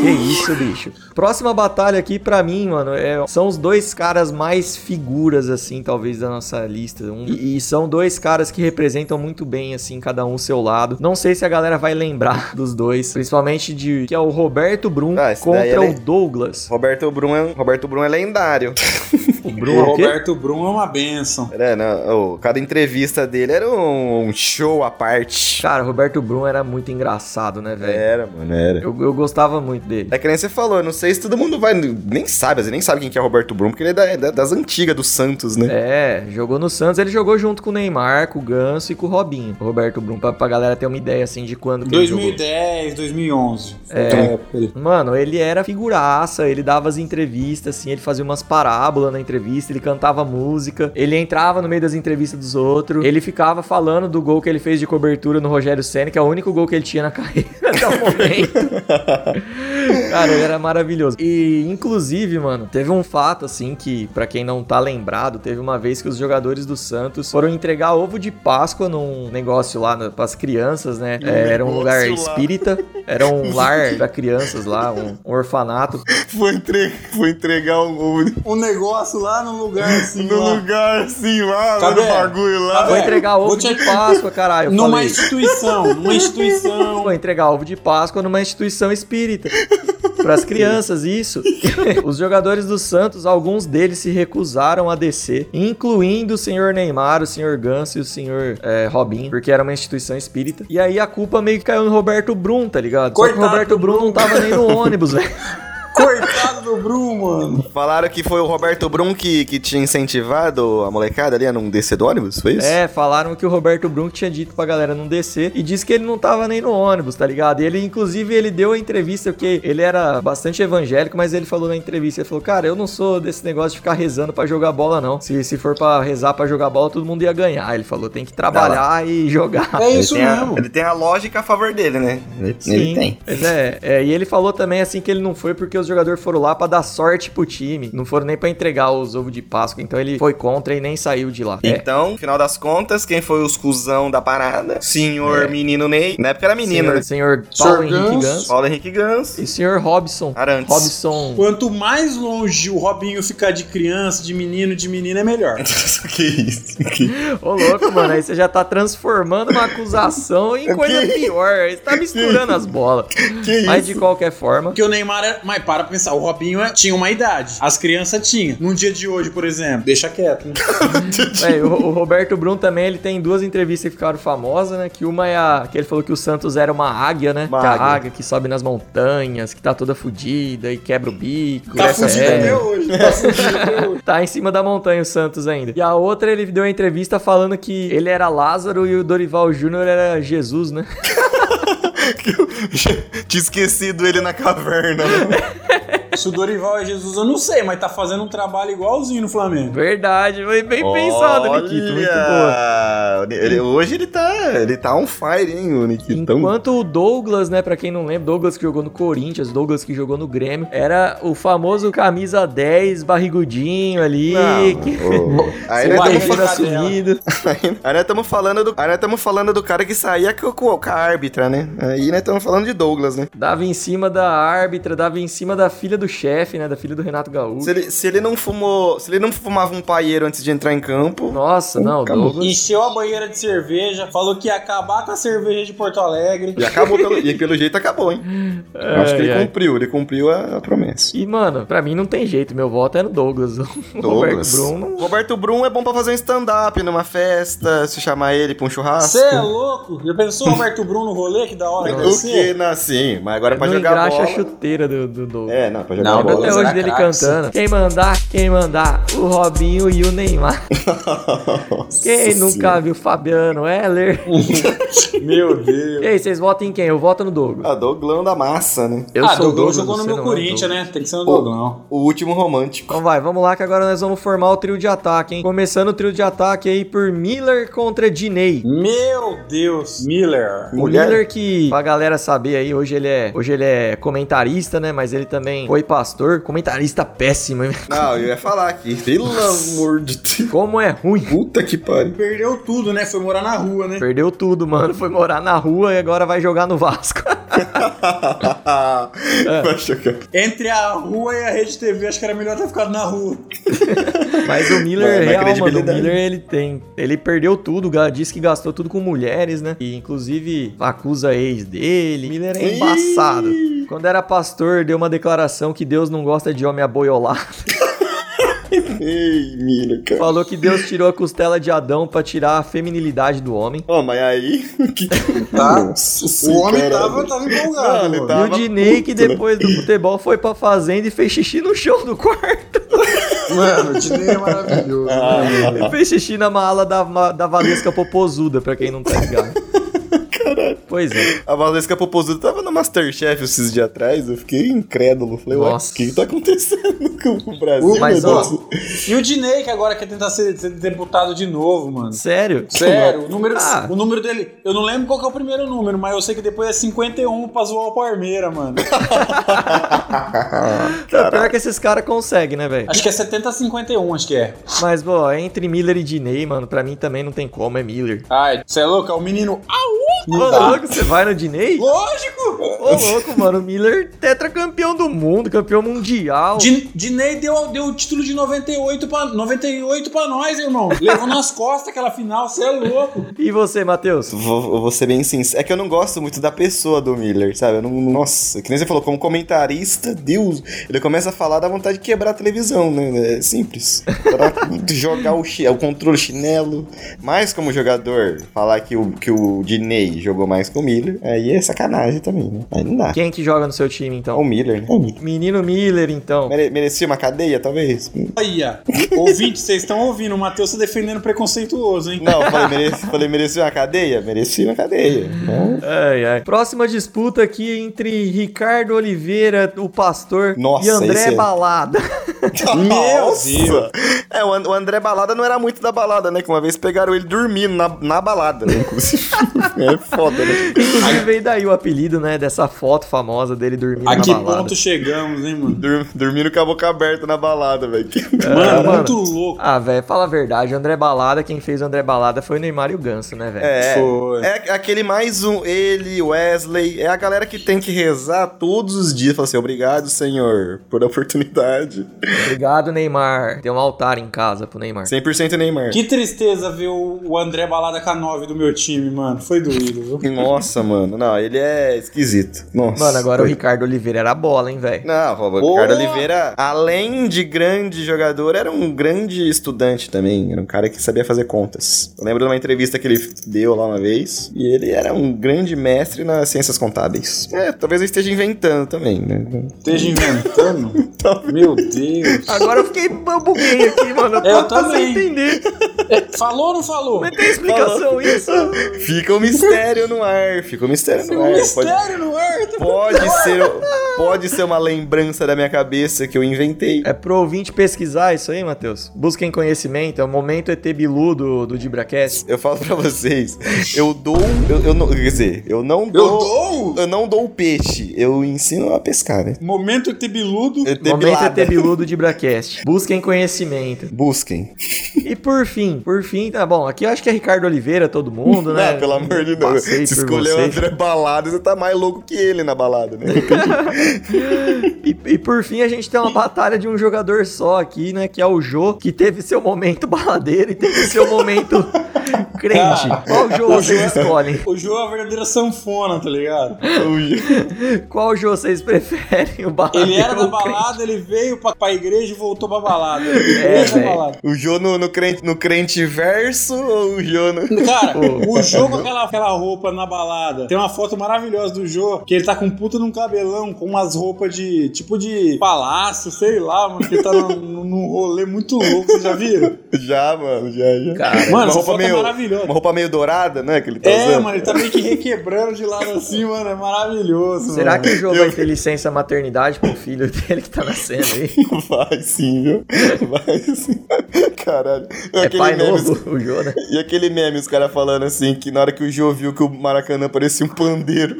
Que isso, bicho. Próxima batalha aqui, pra mim, mano, é- são os dois caras mais figuras, assim, talvez, da nossa lista. Um- e, e são dois caras que representam muito bem, assim, cada um o seu lado. Não sei se a galera vai lembrar dos dois, principalmente de que é o Roberto Brum Ah, contra é o Douglas. Roberto Brum é, Roberto Brum é lendário. O Brum é o? Roberto Brum é uma benção. É, não, ô, cada entrevista dele era um, um show à parte. Cara, o Roberto Brum era muito engraçado, né, velho? Era, mano, era. Eu, eu gostava muito dele. É que nem você falou, eu não sei se todo mundo vai. Nem sabe, você nem sabe quem que é Roberto Brum, porque ele é da- é da- das antigas do Santos, né? É, jogou no Santos, ele jogou junto com o Neymar, com o Ganso e com o Robinho. O Roberto Brum, pra, pra galera ter uma ideia, assim, de quando que ele jogou. 2010, 2011. Foi É. época ali. Mano, ele era figuraça, ele dava as entrevistas, assim, ele fazia umas parábolas na entrevista, ele cantava música, ele entrava no meio das entrevistas dos outros, ele ficava falando do gol que ele fez de cobertura no Rogério Senna, que é o único gol que ele tinha na carreira até o momento. Cara, ele era maravilhoso. E, inclusive, mano, teve um fato, assim, que, pra quem não tá lembrado, teve uma vez que os jogadores do Santos foram entregar ovo de Páscoa num negócio lá na, pras crianças, né? É, era um lugar lá. espírita, era um lar pra crianças lá, um, um orfanato. Foi, entre... Foi entregar um, um- Um negócio lá no lugar assim. no lá. lugar assim lá, Cadê? no bagulho lá. Cadê? Vou entregar ovo te- de Páscoa, caralho. eu Numa falei. instituição, numa instituição. Vou entregar ovo de Páscoa numa instituição espírita. Para as crianças, isso. Os jogadores do Santos, alguns deles se recusaram a descer, incluindo o senhor Neymar, o senhor Ganso e o senhor é, Robinho, porque era uma instituição espírita. E aí a culpa meio que caiu no Roberto Brum, tá ligado? Só que o Coitado Roberto Brum não tava nem no ônibus, velho. Coitado do Brum, mano. Falaram que foi o Roberto Brum que, que tinha incentivado a molecada ali a não descer do ônibus, foi isso? É, falaram que o Roberto Brum tinha dito pra galera não descer e disse que ele não tava nem no ônibus, tá ligado? E ele, inclusive, ele deu a entrevista, porque ele era bastante evangélico, mas ele falou na entrevista, ele falou, cara, eu não sou desse negócio de ficar rezando pra jogar bola, não. Se, se for pra rezar pra jogar bola, todo mundo ia ganhar. Ele falou, tem que trabalhar e jogar. É Ele isso tem, a, mesmo. ele tem a lógica a favor dele, né? Ele, ele tem. É, é, e ele falou também assim que ele não foi porque os jogadores foram lá pra dar sorte pro time. Não foram nem pra entregar os ovos de Páscoa. Então ele foi contra e nem saiu de lá. É. Então, no final das contas, quem foi os cuzão da parada? Senhor É. Menino Ney. Na época era menino, senhor, né? senhor Paulo Senhor Henrique Ganso. Ganso. Paulo Henrique Gans. E senhor Robson. Arantes. Robson. Quanto mais longe o Robinho ficar de criança, de menino, de menina, é melhor. que isso? Que... Ô, louco, mano. Aí você já tá transformando uma acusação em coisa pior. Aí Você tá misturando as bolas. Que Mas isso? de qualquer forma. Porque o Neymar é. Mas para pra pensar, o Robinho é- tinha uma idade. As crianças tinham. Num dia de hoje, por exemplo. Deixa quieto, né? Véi, o, o Roberto Brum também, ele tem duas entrevistas que ficaram famosas, né? Que uma é a que ele falou que o Santos era uma águia, né? Uma que a águia. águia que sobe nas montanhas, que tá toda fudida e quebra o bico. Tá É, fudido até hoje. Tá fudido até hoje. Tá em cima da montanha o Santos ainda. E a outra, ele deu uma entrevista falando que ele era Lázaro e o Dorival Júnior era Jesus, né? Tinha esquecido ele na caverna. né? Se o Dorival é Jesus, eu não sei, mas tá fazendo um trabalho igualzinho no Flamengo. Verdade, foi bem pensado, Nikito. Muito boa. Olha, ele- hoje ele tá, ele tá on fire, hein, o Nikitão. Enquanto o Douglas, né, pra quem não lembra, Douglas que jogou no Corinthians, Douglas que jogou no Grêmio, era o famoso camisa 10, barrigudinho ali, Não, que... ô, aí nós estamos. Aí nós estamos falando do, aí nós estamos falando do cara que saía com, com, com a árbitra, né? Aí nós estamos falando de Douglas, né? Dava em cima da árbitra, dava em cima da filha do chefe, né, da filha do Renato Gaúcho. Se ele, se ele não fumou, se ele não fumava um paieiro antes de entrar em campo, Nossa, não, Acabou. Douglas... Encheu a banheira de cerveja, falou que ia acabar com a cerveja de Porto Alegre. e acabou pelo, e pelo jeito acabou, hein? Eu Acho que ele ai. cumpriu, ele cumpriu a, a promessa. E, mano, pra mim não tem jeito, meu voto é no Douglas. O Douglas. Roberto Brum não... Roberto Brum é bom pra fazer um stand-up numa festa, se chamar ele pra um churrasco. Você é louco? Já pensou o Roberto Bruno no rolê? Que da hora O que? Não, sim, mas agora é pra jogar bola. a chuteira do, do Douglas. É, não, pra jogar Não, bola. até hoje dele craque, cantando. Quem mandar, quem mandar, o Robinho e o Neymar. Quem nunca viu Fabiano Heller? Meu Deus. E aí, vocês votam em quem? Eu voto no Douglas. Ah, Doglão da massa, né? Eu ah, sou o Douglas Douglas, jogou no meu é Corinthians, Douglas. né? Tem que ser no Doglão. O último romântico. Então vai, vamos lá que agora nós vamos formar o trio de ataque, hein? Começando o trio de ataque aí por Miller contra Diney. Meu Deus. Miller. O Mulher? Miller que, pra galera saber aí, hoje ele é, hoje ele é comentarista, né? Mas ele também foi pastor. Comentarista péssimo, hein? Não, eu ia falar aqui. Pelo amor de Deus. Como é ruim. Puta que pariu. Perdeu tudo, né? Foi morar na rua, né? Perdeu tudo, mano. Foi morar na rua e agora vai jogar no Vasco. Vai chocar. Entre a rua e a Rede TV, acho que era melhor ter ficado na rua. Mas o Miller, é real, mano, o. Miller, ele tem. Ele perdeu tudo, disse que gastou tudo com mulheres, né? E inclusive acusa a ex dele. Miller é embaçado. Quando era pastor, deu uma declaração que Deus não gosta de homem aboiolado. Ei, Miller, cara. Falou que Deus tirou a costela de Adão pra tirar a feminilidade do homem. Ó, mas aí. Que... Tá. Nossa, O homem tava, tava empolgado. Não, tava- e o Diney, que né? depois do futebol foi pra fazenda e fez xixi no chão do quarto. Mano, o Dinei é maravilhoso. Ah, Ele fez xixi na mala da, da Valesca Popozuda, pra quem não tá ligado. Pois é. A Valesca Popozuda tava no Masterchef esses dias atrás, eu fiquei incrédulo. Falei, ué, Nossa. o que tá acontecendo com o Brasil? Mas, ó? E o Dinei, que agora quer tentar ser, ser deputado de novo, mano. Sério? Sério, o número, Ah. o número dele. Eu não lembro qual que é o primeiro número, mas eu sei que depois é 51 pra zoar o Parmeira, mano. Tá pior que esses caras conseguem, né, velho? Acho que é 70 a 51, acho que é. Mas, bom, entre Miller e Diney, mano, pra mim também não tem como, é Miller. Ai, você é louco? É o menino. Au! Ô, louco, você vai no Diney? Lógico! Ô, louco, mano, o Miller tetracampeão do mundo, campeão mundial. Din- Dinei deu, deu o título de 98 pra, 98 pra nós, irmão. Levou nas costas aquela final, você é louco. E você, Matheus? Vou, eu vou ser bem sincero. É que eu não gosto muito da pessoa do Miller, sabe? Eu não, nossa, que nem você falou, como comentarista, Deus, ele começa a falar, dá vontade de quebrar a televisão, né? É simples. Pra jogar o, o controle chinelo. Mas como jogador, falar que o, que o Diney jogou mais com o Miller, aí é sacanagem também, né? Aí não dá. Quem que joga no seu time, É o então? Miller, né? É o Miller. Menino Miller, então. Mere- merecia uma cadeia, talvez? Olha, ouvinte, vocês estão ouvindo, o Matheus tá defendendo preconceituoso, hein? Não, falei, mereci, falei, merecia uma cadeia? Merecia uma cadeia. Não. Ai, ai. Próxima disputa aqui entre Ricardo Oliveira, o pastor, Nossa, e André é- Balada. Meu. É, o André Balada não era muito da balada, né? Que uma vez pegaram ele dormindo na, na balada, né? Inclusive. é foda, né? Inclusive veio daí o apelido, né, dessa foto famosa dele dormindo A que na balada. ponto chegamos, hein, mano? Dur- dormindo com a boca aberta na balada, velho. Que- Mano, mano. muito louco. Ah, velho, fala a verdade, o André Balada, quem fez o André Balada foi o Neymar e o Ganso, né, velho? É, Foi. é aquele mais um, ele, Wesley, é a galera que tem que rezar todos os dias, falar assim, obrigado, Senhor, por a oportunidade. Obrigado, Neymar. Tem um altar em casa pro Neymar. 100% Neymar. Que tristeza ver o o André Balada com a 9 do meu time, mano. Foi doído, viu? Nossa, mano, não, ele é esquisito. Nossa. Mano, agora o Foi- Ricardo Oliveira era bola, hein, velho? Não, o Boa! Ricardo Oliveira, além de grande jogador, era um grande estudante também. Era um cara que sabia fazer contas. Eu lembro de uma entrevista que ele deu lá uma vez. E ele era um grande mestre nas ciências contábeis. É, talvez eu esteja inventando também, né? Esteja inventando. Meu Deus. Agora eu fiquei buguei aqui, mano. Eu tô Eu tô sem também. entender. É, falou ou não falou? Mas tem explicação isso? Fica o mistério no ar. Fica o mistério no ar. Pode, Mistério no ar. tá- pode ser, pode ser uma lembrança da minha cabeça que eu inventei. É pro ouvinte pesquisar isso aí, Matheus. Busquem conhecimento. É o momento ET Bilu do, do Dibracast. Eu falo pra vocês, eu dou. Eu, eu não, quer dizer, eu não Eu dou. dou? Eu não dou o peixe, eu ensino a pescar, né? Momento. Eu tenho Momento. ET Bilu do Dibracast. Busquem conhecimento. Busquem. E por fim, por fim, tá bom. Aqui eu acho que é Ricardo Oliveira, todo mundo, né? Ah, pelo amor de Deus. Passei Se por escolher o. André Balada, você tá mais louco que ele na balada, né? E, e por fim, a gente tem uma batalha de um jogador só aqui, né? Que é o Jô, que teve seu momento baladeiro e teve seu momento crente. Ah, Qual Jô o vocês Jô- escolhem? O Jô é a verdadeira sanfona, tá ligado? Qual Jô vocês preferem? O baladeiro Ele era da o crente? balada, ele veio pra, pra igreja e voltou pra balada. Velho. balada. o Jô no, no, crente, no crente verso ou o Jô no... Cara, o Jô com aquela, aquela roupa na balada. Tem uma foto maravilhosa do Jô, que ele tá com um puta num cabelão, com umas roupas de, tipo de palácio, sei lá, mano, que ele tá num, num rolê muito louco, vocês já viram? Já, mano, já, já. Cara, Mano, essa roupa foto meio, é maravilhosa. Uma roupa meio dourada, né? Que ele tá É, usando. mano, ele tá meio que requebrando de lado assim, mano, é maravilhoso, Será mano. que o Jô vai ter licença maternidade pro filho dele que tá nascendo aí? Vai sim, viu? Vai sim. Caralho. É pai meme- novo, o Jô, né? E aquele meme, os caras falando assim, que na hora que o Jô viu que o Maracanã parecia um pandeiro.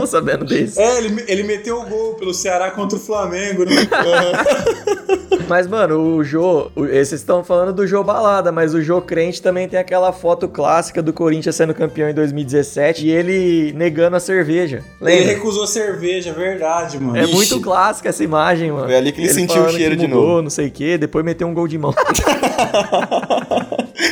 Tô sabendo desse. É, ele, ele meteu o gol pelo Ceará contra o Flamengo, né? Mas, mano, o Jô, o- esses estão falando do Jô Balada, mas o Jô Crente também tem aquela foto clássica do Corinthians sendo campeão em 2017 e ele negando a cerveja. Ele Lembra? recusou cerveja, verdade, mano. É Ixi. muito clássica essa imagem, mano. Foi ali que ele sentiu o cheiro que de mudou, novo. não sei o que, depois meteu um gol de mão.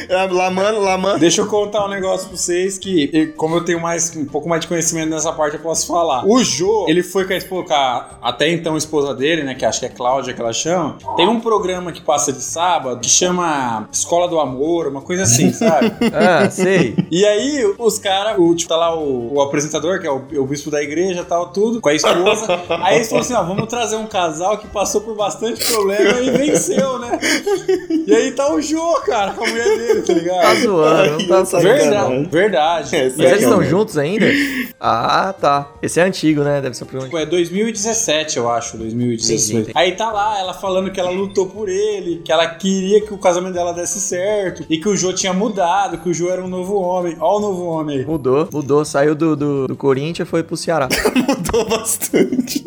É, Lamano, Lamano. Deixa eu contar um negócio pra vocês que, como eu tenho mais, um pouco mais de conhecimento nessa parte, eu posso falar. O Jô, ele foi com a esposa, com a- até então a esposa dele, né, que acho que é Cláudia que ela chama. Tem um programa que passa de sábado que chama Escola do Amor, uma coisa assim, sabe? ah, sei. E aí, os caras, o tipo, tá lá o, o apresentador, que é o, o bispo da igreja e tal, tudo, com a esposa. Aí eles falaram assim: ó, vamos trazer um casal que passou por bastante problema e venceu, né? E aí tá o Jô, cara, com a mulher dele, tá ligado? Tá zoando, não tá sabendo. Verdade, verdade. É, Mas eles estão juntos ainda? Ah, tá. Esse é antigo, né? Deve ser por Tipo, É 2017, eu acho, 2018. Entendi. Aí tá lá, ela falando que ela lutou por ele, que ela queria que o casamento dela desse certo, e que o Jô tinha mudado, que o Jô era um novo homem. Ó o novo homem aí. Mudou, mudou. Saiu do, do, do Corinthians e foi pro Ceará. Mudou bastante.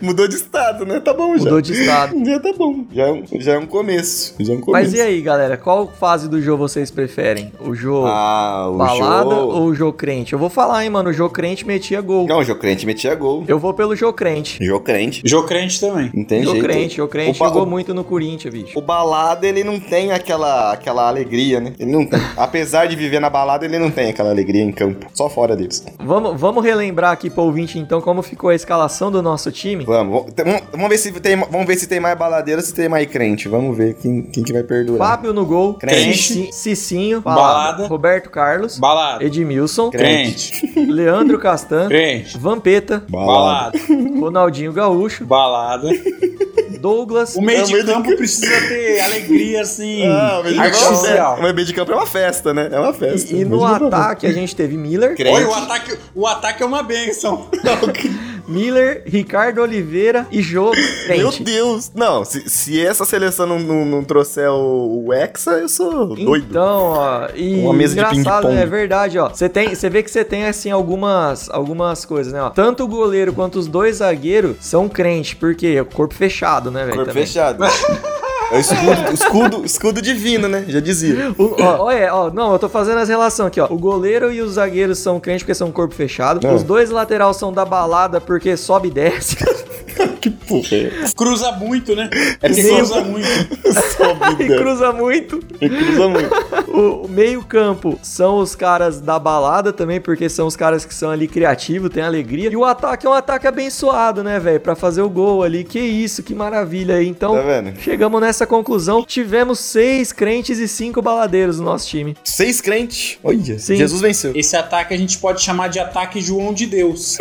Mudou de estado, né? Tá bom já. Mudou de estado. Já tá bom. Já é um, já é um começo. Já é um começo. Mas e aí, galera? Qual fase do jogo vocês preferem? O jogo Ah, o balada Jô... ou o jogo crente? Eu vou falar, hein, mano. O jogo crente metia gol. Não, o Jô Crente metia gol. Eu vou pelo jogo crente. Jô Crente. Jô crente também. Jogo jeito. crente, jogo crente. Jogou o- muito no Corinthians, bicho. O balada, ele não tem aquela, aquela alegria, né? Ele não tem. Apesar de viver na balada, ele não tem aquela alegria em campo. Só fora deles. Vamos, vamos relembrar aqui pro ouvinte, então, como ficou a escalação do nosso time. Vamos, vamos, vamos ver se tem, vamos ver se tem mais baladeiro, se tem mais crente. Vamos ver quem, quem que vai perdurar. Fábio no gol. Crente. Cici- Cicinho. Balada. Roberto Carlos. Balada. Edmilson. Crente. Leandro Castan. Crente. Vampeta. Balada. Ronaldinho Gaúcho. Balada. Douglas. O meio É, o de campo precisa ter alegria, assim, Ah, o meio de campo é uma artificial. festa. Mas meio de campo é uma festa, né? É uma festa. E no Meio de campo. ataque a gente teve Miller. Crente. Olha, o ataque, o ataque é uma benção. Miller, Ricardo Oliveira e Jô Meu. Deus! Não, se, se essa seleção não, não, não trouxer o, o Hexa, eu sou doido. Então, ó, e Uma mesa de engraçado, né? É verdade, ó. Você tem, você vê que você tem assim algumas algumas coisas, né, ó. Tanto o goleiro quanto os dois zagueiros são crente, porque é corpo fechado, né, velho? Corpo também. fechado. É o escudo, escudo, escudo divino, né? Já dizia. O, ó, olha, ó, não, eu tô fazendo as relações aqui, ó. O goleiro e os zagueiros são crentes porque são corpo fechado. É. Os dois laterais são da balada porque sobe e desce. que porra é? Cruza muito, né? É que Meio- cruza muito. Sobe e e cruza muito. E cruza muito. O, o meio-campo são os caras da balada também, porque são os caras que são ali criativos, tem alegria. E o ataque é um ataque abençoado, né, velho? Pra fazer o gol ali. Que isso, que maravilha aí. Então, Tá vendo? chegamos nessa conclusão. Tivemos seis crentes e cinco baladeiros no nosso time. Seis crentes. Olha, Sim. Jesus venceu. Esse ataque a gente pode chamar de ataque João de Deus.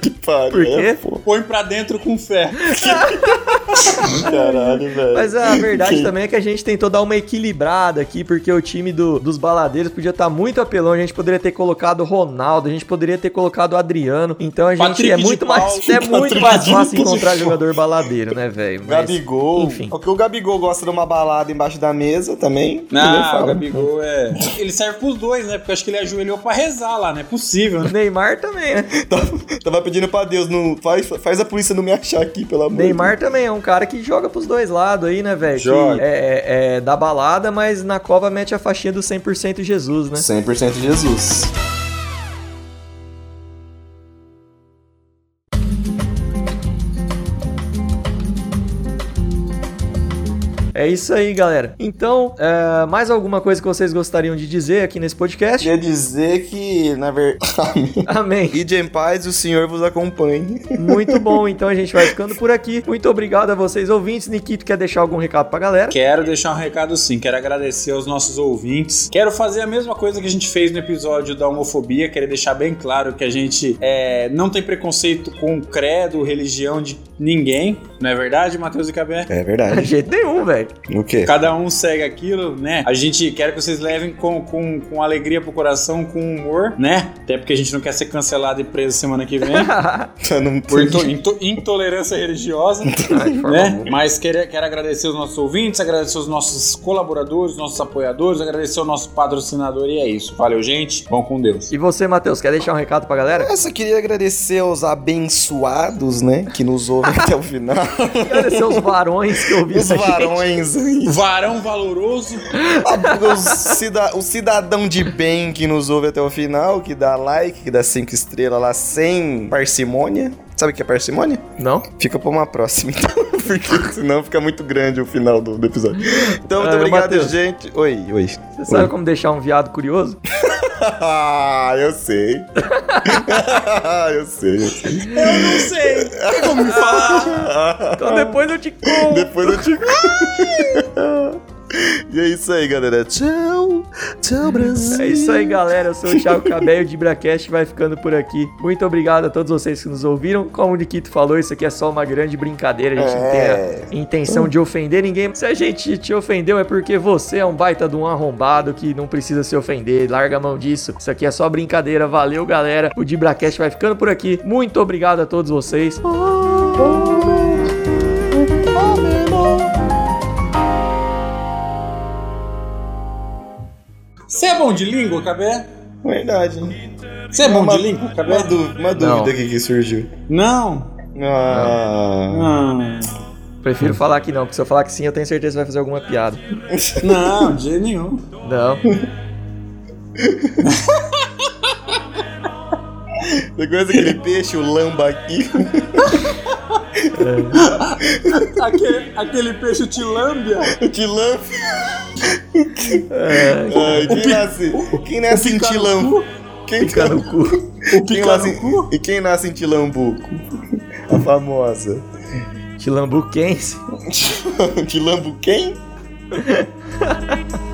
Que pariu. Por quê? É, pô. Põe pra dentro com fé. Caralho, velho. Mas a verdade também é que a gente tentou dar uma equilibrada aqui, porque o time do- dos baladeiros podia estar muito apelão. A gente poderia ter colocado o Ronaldo, a gente poderia ter colocado o Adriano. Então a gente Patrick é muito Paula. mais, é muito mais fácil encontrar jogador baladeiro, né, velho? Gabigol. enfim. Porque o Gabigol gosta de uma balada embaixo da mesa também. Não, o Gabigol é. Ele serve pros dois, né? Porque eu acho que ele ajoelhou pra rezar lá, não é possível, né? Neymar também, né? Tava, tava pedindo pra Deus, não, faz, faz a polícia não me achar aqui, pelo amor de Neymar também é um cara que joga pros dois lados aí, né, velho? Joga. É, é, é da balada, mas na cova mete a faixinha do 100% Jesus, né? 100% Jesus. É isso aí, galera. Então, é, mais alguma coisa que vocês gostariam de dizer aqui nesse podcast? Queria dizer que, na verdade. Amém. Ide em paz e o Senhor vos acompanhe. Muito bom, então a gente vai ficando por aqui. Muito obrigado a vocês ouvintes. Nikito quer deixar algum recado pra galera? Quero deixar um recado sim, quero agradecer aos nossos ouvintes. Quero fazer a mesma coisa que a gente fez no episódio da homofobia, quero deixar bem claro que a gente é, não tem preconceito com credo, religião de ninguém, não é verdade, Matheus e Cabé? É De verdade. jeito nenhum, velho. O quê? Cada um segue aquilo, né? A gente quer que vocês levem com, com, com alegria pro coração, com humor, né? Até porque a gente não quer ser cancelado e preso semana que vem. Não Por into- into- intolerância religiosa, né? Mas quero, quero agradecer os nossos ouvintes, agradecer os nossos colaboradores, nossos apoiadores, agradecer o nosso patrocinador e é isso. Valeu, gente. Vão com Deus. E você, Matheus, quer deixar um recado pra galera? Eu só queria agradecer aos abençoados, né? Que nos ouvem até o final. Agradecer os varões que ouviram Os a gente. varões aí. Varão valoroso. os cida- o cidadão de bem que nos ouve até o final, que dá like, que dá cinco estrelas lá sem parcimônia. Sabe o que é parcimônia? Não? Fica pra uma próxima, então. Porque senão fica muito grande o final do, do episódio. Então, muito Ah, obrigado, Matheus. gente. Oi, oi. Você sabe como deixar um viado curioso? Ah, eu sei. eu sei, eu sei. Eu não sei. Tem como me falar? Então depois eu te conto. Depois eu te. E é isso aí, galera. Tchau. Tchau, Brasil. É isso aí, galera. Eu sou o Thiago Cabello de Bracast vai ficando por aqui. Muito obrigado a todos vocês que nos ouviram. Como o Nikito falou, isso aqui é só uma grande brincadeira. A gente não É. tem a intenção de ofender ninguém. Se a gente te ofendeu, é porque você é um baita de um arrombado que não precisa se ofender. Larga a mão disso. Isso aqui é só brincadeira. Valeu, galera. O Dibracast vai ficando por aqui. Muito obrigado a todos vocês. Você é bom de língua, Cabé? Verdade. Você é bom Uma- de língua, Uma, Cabé? uma Não. dúvida aqui que surgiu. Não. Ah. Não. Prefiro falar que não, porque se eu falar que sim, eu tenho certeza que vai fazer alguma piada. Não, de jeito nenhum. Não. Você conhece aquele peixe, o lambaqui? Aquele, aquele peixe tilâmbia. O tilâmbia. Ai, quem nasce, quem nasce em pica tilambu? Quem, Fica no cu. O quem pica nasce, no cu. e quem nasce em tilambuco? A famosa. Tilambuquense. Quilambo quem?